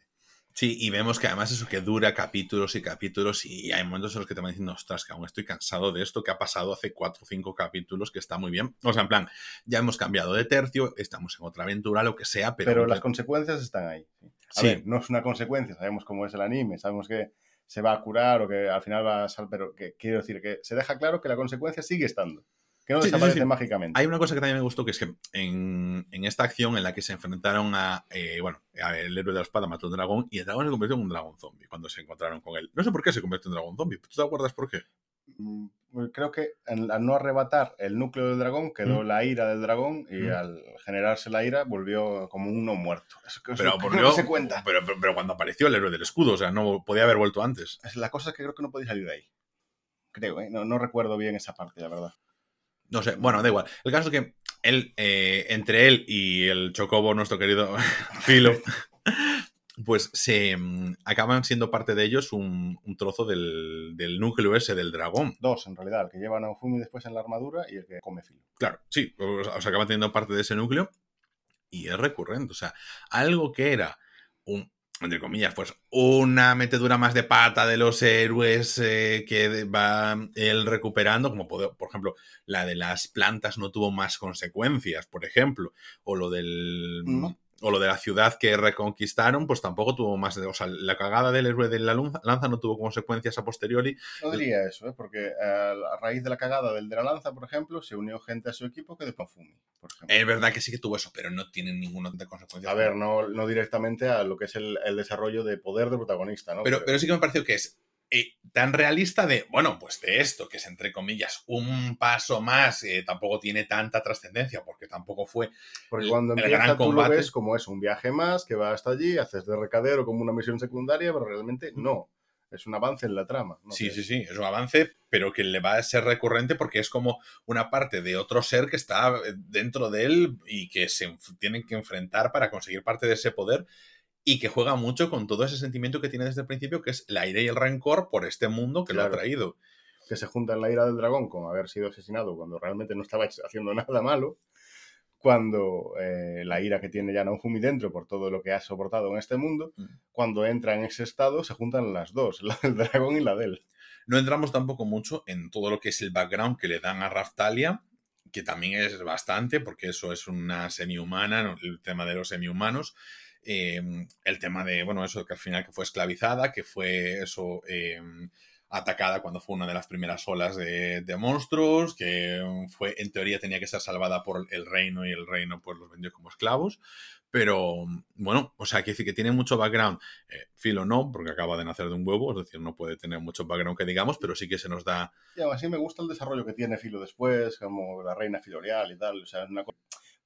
Speaker 1: Sí, y vemos que además eso que dura capítulos y capítulos y hay momentos en los que te van diciendo, ostras, que aún estoy cansado de esto que ha pasado hace cuatro o cinco capítulos, que está muy bien. O sea, en plan, ya hemos cambiado de tercio, estamos en otra aventura, lo que sea, pero...
Speaker 2: Pero, las consecuencias están ahí. A
Speaker 1: Sí.
Speaker 2: ver, no es una consecuencia, sabemos cómo es el anime, sabemos que se va a curar o que al final va a salir, pero que quiero decir que se deja claro que la consecuencia sigue estando, que no
Speaker 1: Sí,
Speaker 2: mágicamente.
Speaker 1: Hay una cosa que también me gustó, que es que en, en esta acción en la que se enfrentaron a, eh, bueno, a el héroe de la espada mató a un dragón y el dragón se convirtió en un dragón zombie cuando se encontraron con él. No sé por qué se convirtió en un dragón zombie. ¿Tú te acuerdas por qué?
Speaker 2: Mm, pues Creo que al no arrebatar el núcleo del dragón quedó
Speaker 1: Mm.
Speaker 2: la ira del dragón y
Speaker 1: Mm.
Speaker 2: al generarse la ira volvió como uno muerto. Eso, eso
Speaker 1: Pero,
Speaker 2: creo
Speaker 1: volvió-
Speaker 2: que se cuenta.
Speaker 1: Pero, pero, pero cuando apareció el héroe del escudo, o sea, no podía haber vuelto antes.
Speaker 2: Es La cosa es que creo que no podía salir de ahí. Creo, ¿eh? no, no recuerdo bien esa parte, la verdad.
Speaker 1: No sé, bueno, da igual. El caso es que él, eh, entre él y el Chocobo, nuestro querido Filo, pues se mm, acaban siendo parte de ellos un, un trozo del, del núcleo ese del dragón.
Speaker 2: Dos, en realidad, el que lleva a Naofumi después en la armadura y el que come filo.
Speaker 1: Claro, sí, o sea, o sea, acaban teniendo parte de ese núcleo y es recurrente. O sea, algo que era un, entre comillas, pues una metedura más de pata de los héroes eh, que va él recuperando, como por, ejemplo la de las plantas no tuvo más consecuencias, por ejemplo, o lo del... O lo de la ciudad que reconquistaron, pues tampoco tuvo más. de- O sea, la cagada del héroe de la lanza no tuvo consecuencias a posteriori.
Speaker 2: No diría eso, ¿eh? porque eh, a raíz de la cagada del de la lanza, por ejemplo, se unió gente a su equipo que de por ejemplo.
Speaker 1: Es verdad que sí que tuvo eso, pero no tiene ninguna consecuencia.
Speaker 2: A ver, no, no directamente a lo que es el, el desarrollo de poder del protagonista, ¿no?
Speaker 1: Pero, pero sí que me pareció que es eh, tan realista de, bueno, pues de esto, que es entre comillas un paso más, eh, tampoco tiene tanta trascendencia, porque tampoco fue.
Speaker 2: Porque cuando
Speaker 1: el
Speaker 2: empieza
Speaker 1: gran
Speaker 2: tú lo
Speaker 1: combate-
Speaker 2: ves como es un viaje más, que va hasta allí, haces de recadero como una misión secundaria, pero realmente no. Es un avance en la trama. ¿no?
Speaker 1: sí, sí, sí, es un avance, pero que le va a ser recurrente porque es como una parte de otro ser que está eh, dentro de él y que se tienen que enfrentar para conseguir parte de ese poder y que juega mucho con todo ese sentimiento que tiene desde el principio, que es la ira y el rencor por este mundo que lo
Speaker 2: Claro.
Speaker 1: ha traído.
Speaker 2: que se junta en la ira del dragón con haber sido asesinado cuando realmente no estaba haciendo nada malo, cuando eh, la ira que tiene ya Naofumi dentro por todo lo que ha soportado en este mundo,
Speaker 1: Mm.
Speaker 2: cuando entra en ese estado se juntan las dos, la del dragón y la de él.
Speaker 1: No entramos tampoco mucho en todo lo que es el background que le dan a Raftalia, que también es bastante, porque eso es una semi-humana, el tema de los semi-humanos. Em, el tema de, bueno, eso, que al final que fue esclavizada, que fue eso, em, atacada cuando fue una de las primeras olas de, de, monstruos, que fue, en teoría tenía que ser salvada por el reino y el reino pues los vendió como esclavos. Pero bueno, o sea, quiere decir que tiene mucho background. Eh, Filo no, porque acaba de nacer de un huevo, es decir, no puede tener mucho background que digamos, pero sí que se nos da.
Speaker 2: Y aún así me gusta el desarrollo que tiene Filo después, como la reina filorial y tal. O sea, una cosa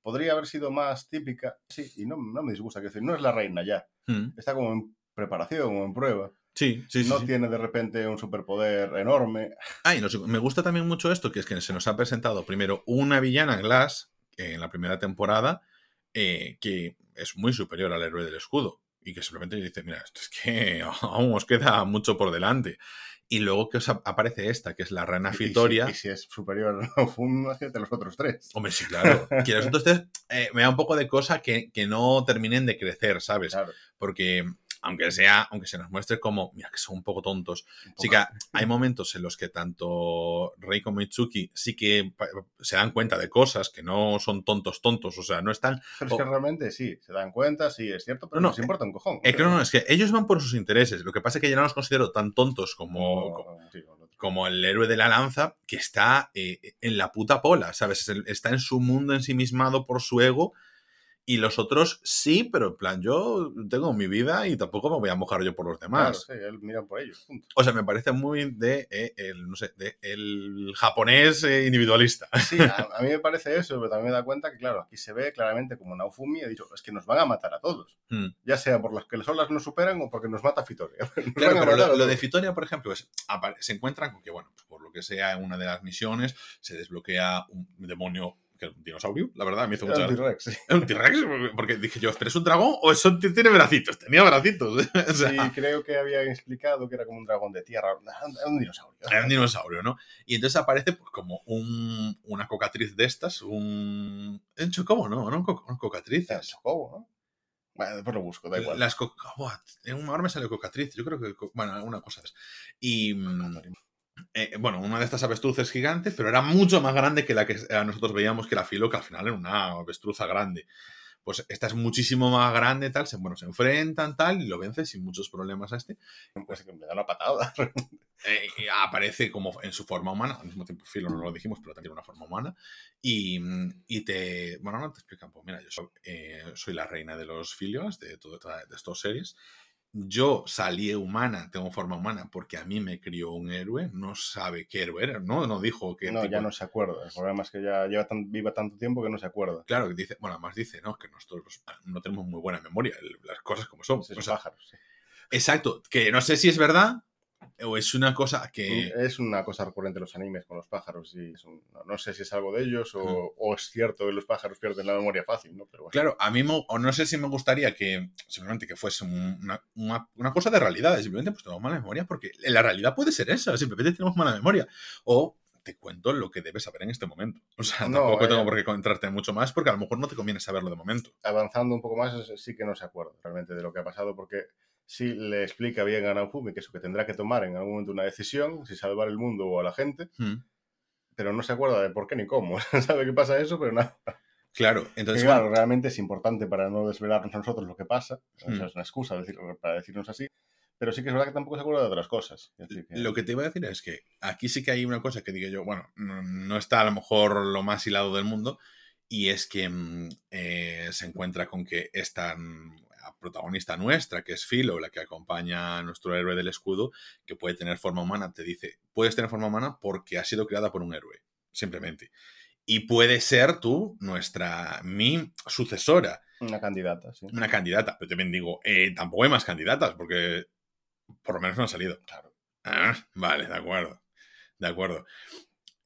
Speaker 2: podría haber sido más típica, sí, y no, no me disgusta, que decir, no es la reina ya,
Speaker 1: Mm.
Speaker 2: está como en preparación o en prueba.
Speaker 1: Sí, sí, sí.
Speaker 2: no
Speaker 1: sí.
Speaker 2: tiene de repente un superpoder enorme.
Speaker 1: Ah, y nos- me gusta también mucho esto, que es que se nos ha presentado primero una villana Glass eh, en la primera temporada eh, que es muy superior al héroe del escudo y que simplemente dice, mira, esto es que aún os queda mucho por delante. Y luego que os ap- aparece esta, que es la rana
Speaker 2: Y si-
Speaker 1: Fitoria.
Speaker 2: Y, si es superior a Fum, imagínate los otros tres.
Speaker 1: Hombre, sí, claro. Que los otros tres, eh, me da un poco de cosa que, que no terminen de crecer, ¿sabes?
Speaker 2: Claro.
Speaker 1: Porque aunque sea, aunque se nos muestre como, mira, que son un poco tontos,
Speaker 2: un
Speaker 1: Sí que hay momentos en los que tanto Rei como Itsuki sí que se dan cuenta de cosas que no son tontos tontos, o sea, no están...
Speaker 2: Pero es que realmente sí, se dan cuenta, sí, es cierto, pero
Speaker 1: No,
Speaker 2: no,
Speaker 1: no,
Speaker 2: les importa un cojón.
Speaker 1: Es que no, no, es que ellos van por sus intereses. Lo que pasa es que yo no los considero tan tontos como,
Speaker 2: Como- sí, como el
Speaker 1: héroe de la lanza que está eh, en la puta pola, ¿sabes? Está en su mundo ensimismado por su ego y los otros sí, pero en plan, yo tengo mi vida y tampoco me voy a mojar yo por los demás.
Speaker 2: Claro, sí, él mira por ellos, punto.
Speaker 1: O sea, me parece muy de eh, el, no sé, de el japonés eh, individualista.
Speaker 2: Sí, a, a mí me parece eso, pero también me da cuenta que, claro, aquí se ve claramente como Naofumi ha dicho, es que nos van a matar a todos.
Speaker 1: Hmm.
Speaker 2: Ya sea por las que las olas nos superan o porque nos mata Fitoria. Nos
Speaker 1: Claro, pero lo, lo de. Fitoria, por ejemplo, es se encuentran con que, bueno, pues por lo que sea, en una de las misiones se desbloquea un demonio, que es un dinosaurio, la verdad, me hizo mucha
Speaker 2: Era. T-Rex, sí.
Speaker 1: ¿Es un T-Rex? Porque dije yo, ¿pero es un dragón o eso tiene bracitos? Tenía bracitos. o sea,
Speaker 2: Sí, creo que habían explicado que era como un dragón de tierra, un, un dinosaurio.
Speaker 1: era un dinosaurio, ¿no? Y entonces aparece pues, como un, una cocatriz de estas, un... ¿Un chocobo? No, no un co- una cocatriz.
Speaker 2: El chocobo, ¿no? Bueno, después lo busco, da igual.
Speaker 1: Las co- en ahora me sale cocatriz, yo creo que, co- bueno, alguna cosa es. Y, mm, eh, bueno, una de estas avestruces gigantes, pero era mucho más grande que la que nosotros veíamos que la filo, que al final era una avestruza grande. Pues esta es muchísimo más grande, tal, se, bueno, se enfrentan, tal, y lo vence sin muchos problemas a este.
Speaker 2: Pues que me da una patada.
Speaker 1: Eh, aparece como en su forma humana, al mismo tiempo Filo no lo dijimos, pero también tiene una forma humana. Y, y te, bueno, no te explican, pues mira, yo soy, eh, soy la reina de los filios de, todo, de estas series. Yo salí humana, tengo forma humana, porque a mí me crió un héroe, no sabe qué héroe era, ¿no? No dijo que...
Speaker 2: No,
Speaker 1: tipo-
Speaker 2: ya no se acuerda. El problema es que ya lleva tan, viva tanto tiempo que no se acuerda.
Speaker 1: Claro, que dice, bueno, además dice, ¿no? Que nosotros no tenemos muy buena memoria, las cosas como son.
Speaker 2: Sí,
Speaker 1: O
Speaker 2: son
Speaker 1: sea,
Speaker 2: pájaros. sí.
Speaker 1: exacto, que no sé si es verdad o es una cosa que...
Speaker 2: Es una cosa recurrente en los animes con los pájaros. Y un- no, sé si es algo de ellos o, o es cierto que los pájaros pierden la memoria fácil, ¿no? Pero bueno.
Speaker 1: Claro, a mí mo- o no sé si me gustaría que simplemente que fuese un- una, una- una cosa de realidad, simplemente pues tenemos mala memoria, porque la realidad puede ser esa, simplemente tenemos mala memoria. O te cuento lo que debes saber en este momento. O sea,
Speaker 2: No,
Speaker 1: tampoco
Speaker 2: eh.
Speaker 1: tengo por qué entrarte mucho más, porque a lo mejor no te conviene saberlo de momento.
Speaker 2: avanzando un poco más, sí que no se acuerda realmente de lo que ha pasado, porque sí le explica bien a Naofumi que eso que tendrá que tomar en algún momento una decisión, si salvar el mundo o a la gente,
Speaker 1: Hmm.
Speaker 2: pero no se acuerda de por qué ni cómo. Sabe que pasa eso, pero nada.
Speaker 1: Claro,
Speaker 2: Que
Speaker 1: entonces,
Speaker 2: claro,
Speaker 1: bueno,
Speaker 2: realmente es importante para no desvelarnos a nosotros lo que pasa. O sea,
Speaker 1: Hmm.
Speaker 2: es una excusa decir- para decirnos así. Pero sí que es verdad que tampoco se acuerda de otras cosas. Que-
Speaker 1: lo que te iba a decir es que aquí sí que hay una cosa que digo yo, bueno, no, no está a lo mejor lo más hilado del mundo, y es que mm, eh, se encuentra con que esta protagonista nuestra, que es Philo, la que acompaña a nuestro héroe del escudo, que puede tener forma humana, te dice, puedes tener forma humana porque ha sido creada por un héroe, simplemente. Y puede ser tú, nuestra, mi sucesora,
Speaker 2: Una candidata, sí.
Speaker 1: una candidata. Pero también digo, eh, tampoco hay más candidatas, porque por lo menos no han salido.
Speaker 2: Claro.
Speaker 1: Ah, vale, de acuerdo. De acuerdo.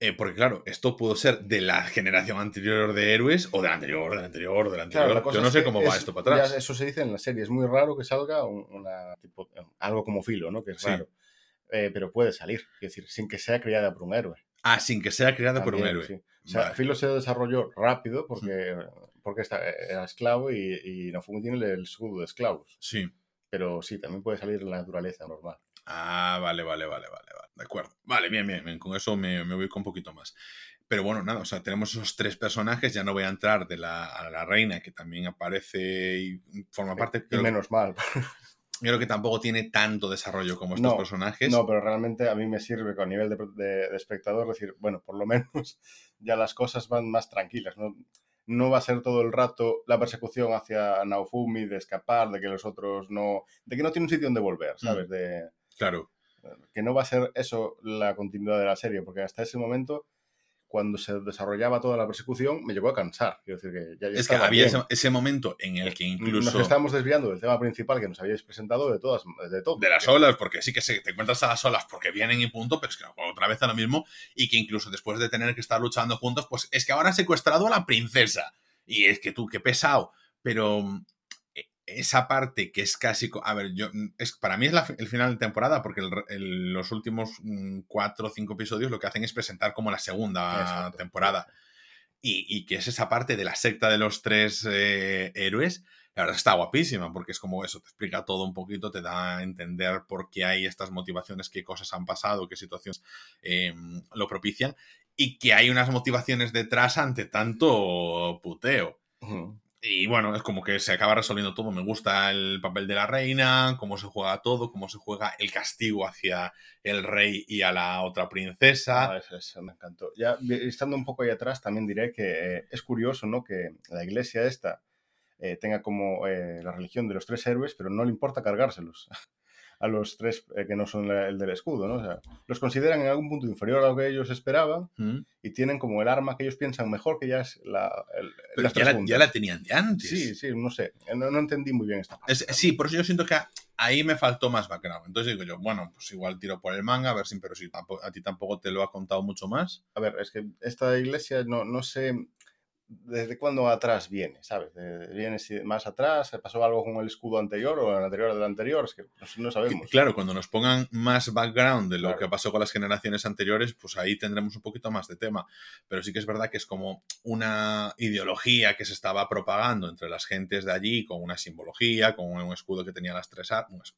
Speaker 1: Eh, porque claro, esto pudo ser de la generación anterior de héroes o de la anterior, de la anterior, de la anterior.
Speaker 2: Claro, la
Speaker 1: Yo no sé cómo va
Speaker 2: es-
Speaker 1: esto para atrás.
Speaker 2: eso se dice en la serie. Es muy raro que salga un- una, tipo, algo como filo, ¿no? Que es
Speaker 1: Sí.
Speaker 2: raro. Eh, pero puede salir. Es decir, sin que sea criada por un héroe.
Speaker 1: Ah, sin que sea creada por un
Speaker 2: También,
Speaker 1: héroe.
Speaker 2: sí. O sea,
Speaker 1: Vale.
Speaker 2: Filo se desarrolló rápido porque, porque está, era esclavo y, y Nofumi tiene el escudo de esclavos.
Speaker 1: Sí.
Speaker 2: Pero sí, también puede salir en la naturaleza normal.
Speaker 1: Ah, vale, vale, vale, vale, vale. De acuerdo. Vale, bien, bien, bien. Con eso me, me ubico un poquito más. Pero bueno, nada, o sea, tenemos esos tres personajes, ya no voy a entrar de la, a la reina, que también aparece y forma parte.
Speaker 2: Y menos mal.
Speaker 1: Yo creo que tampoco tiene tanto desarrollo como estos personajes.
Speaker 2: No, pero realmente a mí me sirve con nivel de, espectador decir, bueno, por lo menos ya las cosas van más tranquilas. ¿no? no va a ser todo el rato la persecución hacia Naofumi, de escapar, de que los otros no. de que no tiene un sitio donde volver, mm. ¿sabes? De,
Speaker 1: claro.
Speaker 2: Que no va a ser eso la continuidad de la serie, porque hasta ese momento cuando se desarrollaba toda la persecución, me llegó a cansar. Quiero decir que ya,
Speaker 1: es que había ese, momento en el que incluso...
Speaker 2: Nos estamos desviando del tema principal que nos habíais presentado de todas, de todo.
Speaker 1: De las olas, porque sí que se, te encuentras a las olas porque vienen y punto, pero es que otra vez a lo mismo y que incluso después de tener que estar luchando juntos, pues es que ahora han secuestrado a la princesa. Y es que tú, qué pesado. Pero esa parte que es casi. A ver, yo. Es, para mí es el final de temporada, porque los últimos mm, cuatro o cinco episodios lo que hacen es presentar como la segunda temporada. Y, que es esa parte de la secta de los tres eh, héroes. La verdad está guapísima, porque es como eso, te explica todo un poquito, te da a entender por qué hay estas motivaciones, qué cosas han pasado, qué situaciones em, lo propician, y que hay unas motivaciones detrás ante tanto puteo. Y bueno, es como que se acaba resolviendo todo. Me gusta el papel de la reina, cómo se juega todo, cómo se juega el castigo hacia el rey y a la otra princesa.
Speaker 2: Ah, eso, me encantó. Ya estando un poco ahí atrás, también diré que eh, es curioso, ¿no? Que la iglesia esta eh, tenga como eh, la religión de los tres héroes, pero no le importa cargárselos. a los tres eh, que no son el del escudo, ¿no? O sea, los consideran en algún punto inferior a lo que ellos esperaban mm. y tienen como el arma que ellos piensan mejor que ya es la...
Speaker 1: Pero ya la, tenían de antes.
Speaker 2: Sí, sí, no sé, no, entendí muy bien esta parte.
Speaker 1: sí, por eso yo siento que ahí me faltó más background. Entonces digo yo, bueno, pues igual tiro por el manga, a ver si, pero si a ti tampoco te lo ha contado mucho más.
Speaker 2: A ver, es que esta iglesia no, no sé desde cuándo atrás viene, ¿sabes? ¿Viene más atrás? ¿Pasó algo con el escudo anterior o el anterior del anterior? Es que no, sabemos.
Speaker 1: Claro, cuando nos pongan más background de lo que pasó con las generaciones anteriores, pues ahí tendremos un poquito más de tema. Pero sí que es verdad que es como una ideología que se estaba propagando entre las gentes de allí, con una simbología, con un escudo que tenía las tres armas,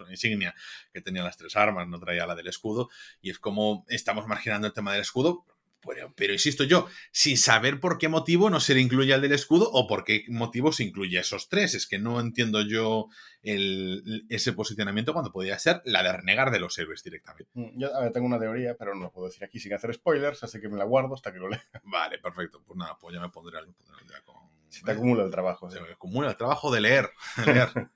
Speaker 1: una insignia que tenía las tres armas, no traía la del escudo, y es como estamos marginando el tema del escudo, pero, insisto yo, sin saber por qué motivo no se le incluye al del escudo o por qué motivo se incluye a esos tres. Es que no entiendo yo ese posicionamiento cuando podría ser la de renegar de los héroes directamente.
Speaker 2: Mm, yo a ver, tengo una teoría, pero no lo puedo decir aquí sin hacer spoilers, así que me la guardo hasta que lo lea.
Speaker 1: Vale, perfecto. Pues nada, pues ya me pondré al, día
Speaker 2: con... Se te acumula el trabajo.
Speaker 1: Se me acumula el trabajo de leer.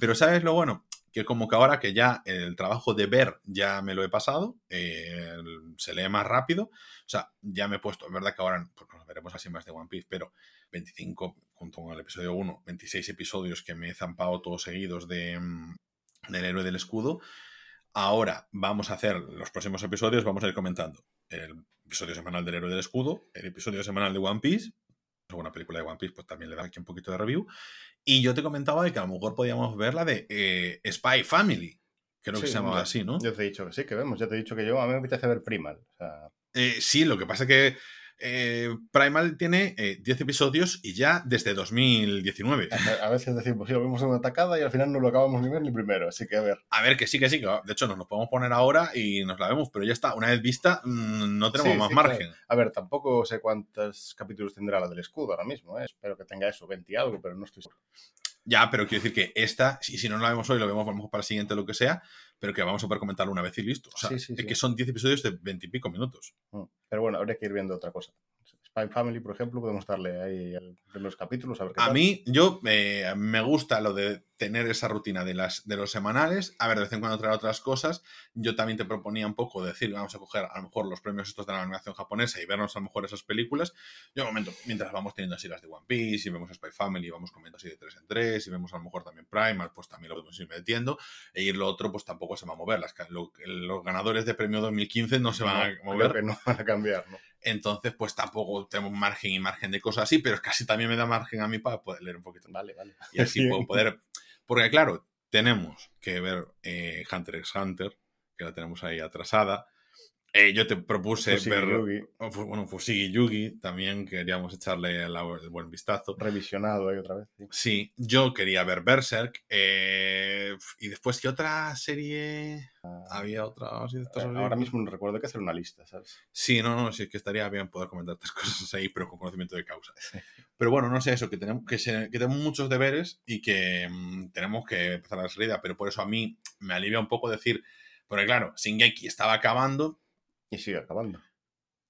Speaker 1: pero ¿sabes lo bueno? Que como que ahora que ya el trabajo de ver ya me lo he pasado, eh, se lee más rápido, o sea, ya me he puesto, es verdad que ahora pues, nos veremos así más de One Piece, pero 25 junto con el episodio 1, 26 episodios que me he zampado todos seguidos de, mm, del héroe del escudo. Ahora vamos a hacer los próximos episodios, vamos a ir comentando el episodio semanal del héroe del escudo, el episodio semanal de One Piece, una película de One Piece, pues también le da aquí un poquito de review. Y yo te comentaba de que a lo mejor podíamos ver la de eh, Spy Family. Creo que se llamaba así, ¿no?
Speaker 2: Yo te he dicho que sí, que vemos. Ya te he dicho que yo a mí me apetece ver Primal.
Speaker 1: Eh, sí, lo que pasa es que eh, Primal tiene 10 episodios y ya desde 2019.
Speaker 2: A, veces decimos, sí, lo vimos en una tacada y al final no lo acabamos ni ver ni primero, así que a ver.
Speaker 1: A ver, que sí, que sí, que de hecho nos lo podemos poner ahora y nos la vemos, pero ya está, una vez vista, mm, no tenemos más margen.
Speaker 2: A ver, tampoco sé cuántos capítulos tendrá la del escudo ahora mismo, ¿eh? espero que tenga eso, 20 y algo, pero no estoy seguro.
Speaker 1: Ya, pero quiero decir que esta, si, si no la vemos hoy, lo vemos a lo mejor para el siguiente lo que sea, pero que vamos a poder comentarlo una vez y listo. O sea, es que son 10 episodios de 20 y pico minutos.
Speaker 2: Mm, pero bueno, habría que ir viendo otra cosa. Spy Family, por ejemplo, podemos darle ahí los capítulos a ver qué
Speaker 1: A mí, yo eh, me gusta lo de tener esa rutina de, las, de los semanales, a ver, de vez en cuando traer otras cosas. Yo también te proponía un poco decir, vamos a coger a lo mejor los premios estos de la animación japonesa y vernos a lo mejor esas películas. Yo, momento, mientras vamos teniendo así las de One Piece y vemos Spy Family, vamos comentando así de tres en tres y vemos a lo mejor también Primal, pues también lo podemos ir metiendo. E ir lo otro, pues tampoco se va a mover. Las, los ganadores de premio 2015 no se van a mover.
Speaker 2: Que no van a cambiar, ¿no?
Speaker 1: Entonces, pues tampoco tenemos margen y margen de cosas así, pero casi también me da margen a mí para poder leer un poquito.
Speaker 2: Vale, vale.
Speaker 1: Y así puedo poder. Porque, claro, tenemos que ver eh, Hunter x Hunter, que la tenemos ahí atrasada. Eh, yo te propuse
Speaker 2: Fushigi
Speaker 1: ver.
Speaker 2: Yugi,
Speaker 1: Bueno, Fushigi Yugi, también queríamos echarle la- el buen vistazo.
Speaker 2: revisionado ahí otra vez. sí.
Speaker 1: Sí, yo quería ver Berserk. eh, y después, ¿qué otra serie? Había otra.
Speaker 2: Eh, Ahora mismo no recuerdo que hacer una lista, ¿sabes?
Speaker 1: Sí, no, no, sí, es que estaría bien poder comentar estas cosas ahí, pero con conocimiento de causa. Pero bueno, no sé eso, que tenemos, que, se- que tenemos muchos deberes y que mm, tenemos que empezar la salida, pero por eso a mí me alivia un poco decir, porque claro, Shingeki estaba acabando,
Speaker 2: Y sigue acabando.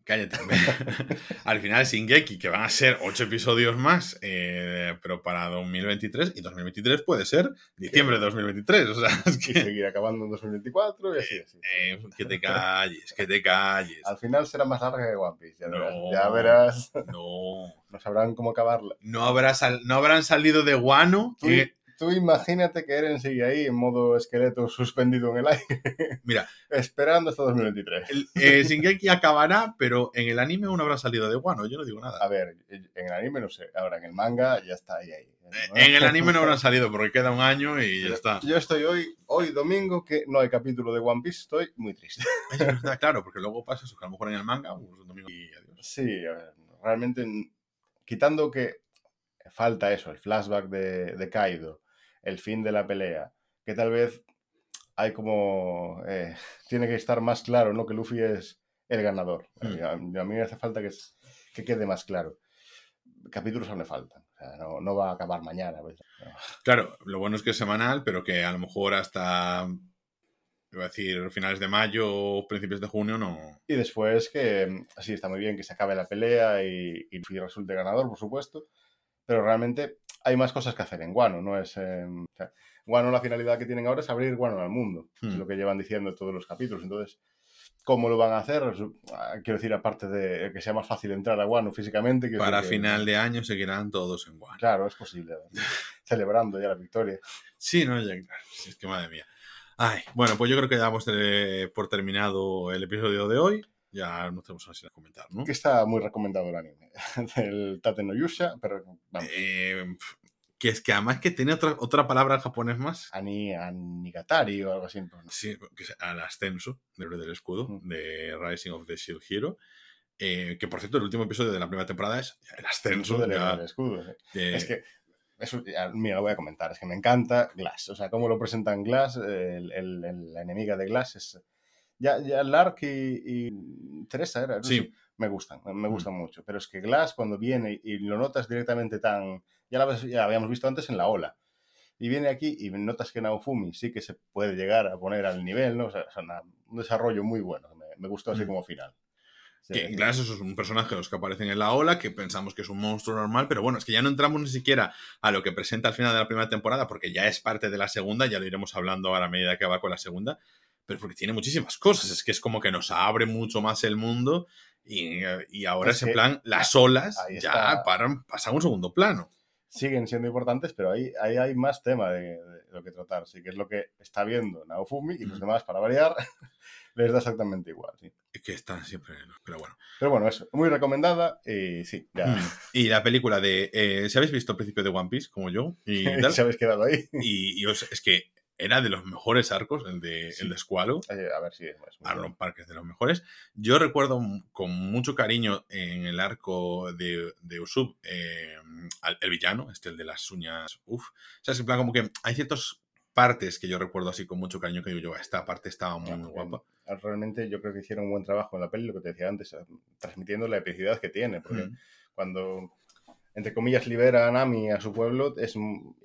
Speaker 1: cállate. Al final Shingeki, que van a ser ocho episodios más, eh, pero para 2023, y 2023 puede ser diciembre de 2023, o sea, es
Speaker 2: Y
Speaker 1: que,
Speaker 2: seguir acabando en 2024 y así, así.
Speaker 1: eh, que te calles, que te calles.
Speaker 2: Al final será más larga que One Piece, ya verás.
Speaker 1: No.
Speaker 2: Ya verás,
Speaker 1: No.
Speaker 2: no sabrán cómo acabarla.
Speaker 1: no, habrá sal- no habrán salido de Guano. Que-
Speaker 2: tú imagínate que Eren sigue ahí en modo esqueleto suspendido en el aire,
Speaker 1: mira,
Speaker 2: esperando hasta 2023.
Speaker 1: el, eh, Shingeki acabará, pero en el anime aún no habrá salido de Guano. Yo no digo nada.
Speaker 2: A ver, en el anime no sé, ahora en el manga ya está ahí. ahí
Speaker 1: Eh, En el anime no habrán salido porque queda un año y ya está.
Speaker 2: Yo estoy hoy, hoy domingo, que no hay capítulo de One Piece, estoy muy triste.
Speaker 1: Es verdad, claro, porque luego pasa eso, que a lo mejor en el manga, pues, un domingo y adiós.
Speaker 2: Sí, a ver, realmente, quitando que falta eso, el flashback de, de Kaido, el fin de la pelea, que tal vez hay como... eh, tiene que estar más claro, ¿no? Que Luffy es el ganador.
Speaker 1: Mm.
Speaker 2: Eh, A, a mí me hace falta que, es- que quede más claro. Capítulos aún le faltan. O sea, no, no va a acabar mañana. pues, no.
Speaker 1: Claro, lo bueno es que es semanal, pero que a lo mejor hasta, iba a decir, finales de mayo o principios de junio no.
Speaker 2: Y después que sí, está muy bien que se acabe la pelea y, y Luffy resulte ganador, por supuesto, pero realmente hay más cosas que hacer en Guano, no es... eh, o sea, Guano la finalidad que tienen ahora es abrir Guano al mundo, es
Speaker 1: Hmm.
Speaker 2: lo que llevan diciendo todos los capítulos, entonces... ¿Cómo lo van a hacer? Ah, Quiero decir, aparte de que sea más fácil entrar a Guano físicamente.
Speaker 1: Para
Speaker 2: que-
Speaker 1: final de año seguirán todos en Guano.
Speaker 2: Claro, es posible. Celebrando ya la victoria.
Speaker 1: Sí, no, ya, es que madre mía. Ay, bueno, pues yo creo que damos eh, por terminado el episodio de hoy. Ya no tenemos más que comentar, ¿no?
Speaker 2: Que está muy recomendado el anime. El Tate no Yusha, pero vamos,
Speaker 1: Eh, que es que además que tiene otra, otra palabra en japonés más.
Speaker 2: Ani, Anigatari o algo así. pues, no.
Speaker 1: Sí, que es al ascenso del del escudo
Speaker 2: Mm.
Speaker 1: de Rising of the Shield Hero. Eh, que por cierto, el último episodio de la primera temporada es el ascenso.
Speaker 2: del del escudo.
Speaker 1: de-
Speaker 2: Es que, eso, ya, mira, lo voy a comentar, es que me encanta Glass. O sea, cómo lo presentan Glass, el, el- el- la enemiga de Glass es... Ya, ya Lark y, y Teresa era,
Speaker 1: Sí.
Speaker 2: sé, me gustan, me
Speaker 1: Mm.
Speaker 2: gustan mucho. Pero es que Glass cuando viene y lo notas directamente tan... Ya la, ves- ya la habíamos visto antes en la ola. Y viene aquí y notas que Naofumi sí que se puede llegar a poner al nivel, ¿no? O sea, una- un desarrollo muy bueno. Me, me gustó así
Speaker 1: Mm.
Speaker 2: como final. Sí,
Speaker 1: Que Glass eso es un personaje de los que aparecen en la ola, que pensamos que es un monstruo normal, pero bueno, es que ya no entramos ni siquiera a lo que presenta al final de la primera temporada, porque ya es parte de la segunda, ya lo iremos hablando a medida que va con la segunda, pero porque tiene muchísimas cosas, es que es como que nos abre mucho más el mundo y, y ahora
Speaker 2: Es
Speaker 1: ese
Speaker 2: que
Speaker 1: plan, las olas ya paran, pasan a un segundo plano.
Speaker 2: siguen siendo importantes, pero ahí, ahí hay más tema de, de lo que tratar. Sí, que es lo que está viendo Naofumi y los
Speaker 1: Mm.
Speaker 2: demás, para variar, les da exactamente igual. sí.
Speaker 1: Es que están siempre, pero bueno.
Speaker 2: Pero bueno, eso, muy recomendada y sí, ya
Speaker 1: Mm. Y la película de, eh, si habéis visto el principio de One Piece, como yo, y tal,
Speaker 2: se habéis quedado ahí.
Speaker 1: y, y os- es que era de los mejores arcos, el de,
Speaker 2: Sí.
Speaker 1: el de Squalo.
Speaker 2: Eh, a ver si es es
Speaker 1: Arnold. Park es de los mejores. Yo recuerdo con mucho cariño en el arco de, de Usopp, eh, al- el villano, este, el de las uñas. Uf. O sea, es en plan como que hay ciertas partes que yo recuerdo así con mucho cariño que digo yo, esta parte estaba muy, muy guapa.
Speaker 2: Eh, Realmente yo creo que hicieron un buen trabajo en la peli, lo que te decía antes, eh, transmitiendo la epicidad que tiene, porque
Speaker 1: Mm.
Speaker 2: cuando, entre comillas, libera a Nami a su pueblo, es,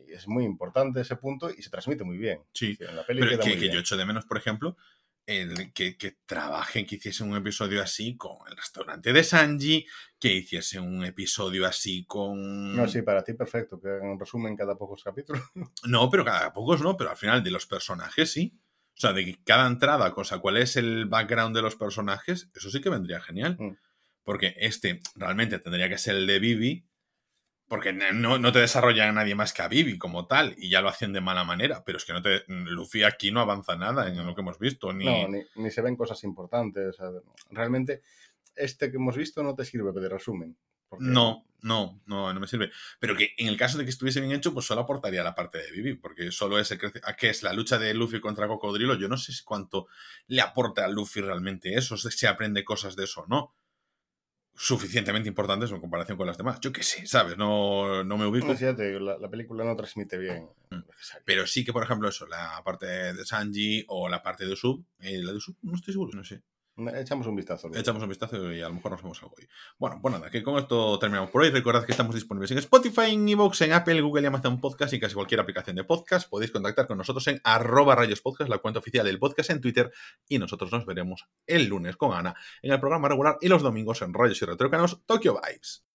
Speaker 2: es muy importante ese punto y se transmite muy bien.
Speaker 1: Sí.
Speaker 2: En la peli
Speaker 1: Pero
Speaker 2: queda
Speaker 1: que,
Speaker 2: muy
Speaker 1: que
Speaker 2: bien.
Speaker 1: yo echo de menos, por ejemplo, el que, que trabajen, que hiciesen un episodio así con el restaurante de Sanji, que hiciesen un episodio así con...
Speaker 2: No, sí, para ti perfecto, que hagan un resumen cada pocos capítulos.
Speaker 1: No, pero cada pocos no, pero al final de los personajes sí. O sea, de cada entrada, cosa, cuál es el background de los personajes, eso sí que vendría genial.
Speaker 2: Mm.
Speaker 1: Porque este realmente tendría que ser el de Vivi, porque no, no te desarrolla a nadie más que a Vivi como tal, y ya lo hacen de mala manera, pero es que no te. Luffy aquí no avanza nada en lo que hemos visto, ni.
Speaker 2: No, ni, ni se ven cosas importantes. o sea, realmente, este que hemos visto no te sirve de resumen. porque
Speaker 1: No, No, no, no me sirve. Pero que en el caso de que estuviese bien hecho, pues solo aportaría la parte de Vivi, porque solo es el que es la lucha de Luffy contra Cocodrilo. Yo no sé cuánto le aporta a Luffy realmente eso, si aprende cosas de eso o no. Suficientemente importantes en comparación con las demás. Yo qué sé, ¿sabes? No, no me ubico.
Speaker 2: No, fíjate, la, la, película no transmite bien.
Speaker 1: Mm. Pero sí que, por ejemplo, eso, la parte de Sanji o la parte de Usopp, eh, la de Usopp, no estoy seguro, no sé.
Speaker 2: Echamos un vistazo.
Speaker 1: Echamos un vistazo y a lo mejor nos vemos algo hoy. Bueno, pues nada, que con esto terminamos por hoy. Recordad que estamos disponibles en Spotify, en Evox, en Apple, Google y Amazon Podcast y casi cualquier aplicación de podcast. Podéis contactar con nosotros en arroba rayos podcast, la cuenta oficial del podcast en Twitter. Y nosotros nos veremos el lunes con Ana en el programa regular y los domingos en Rayos y Retrocanos Tokyo Vibes.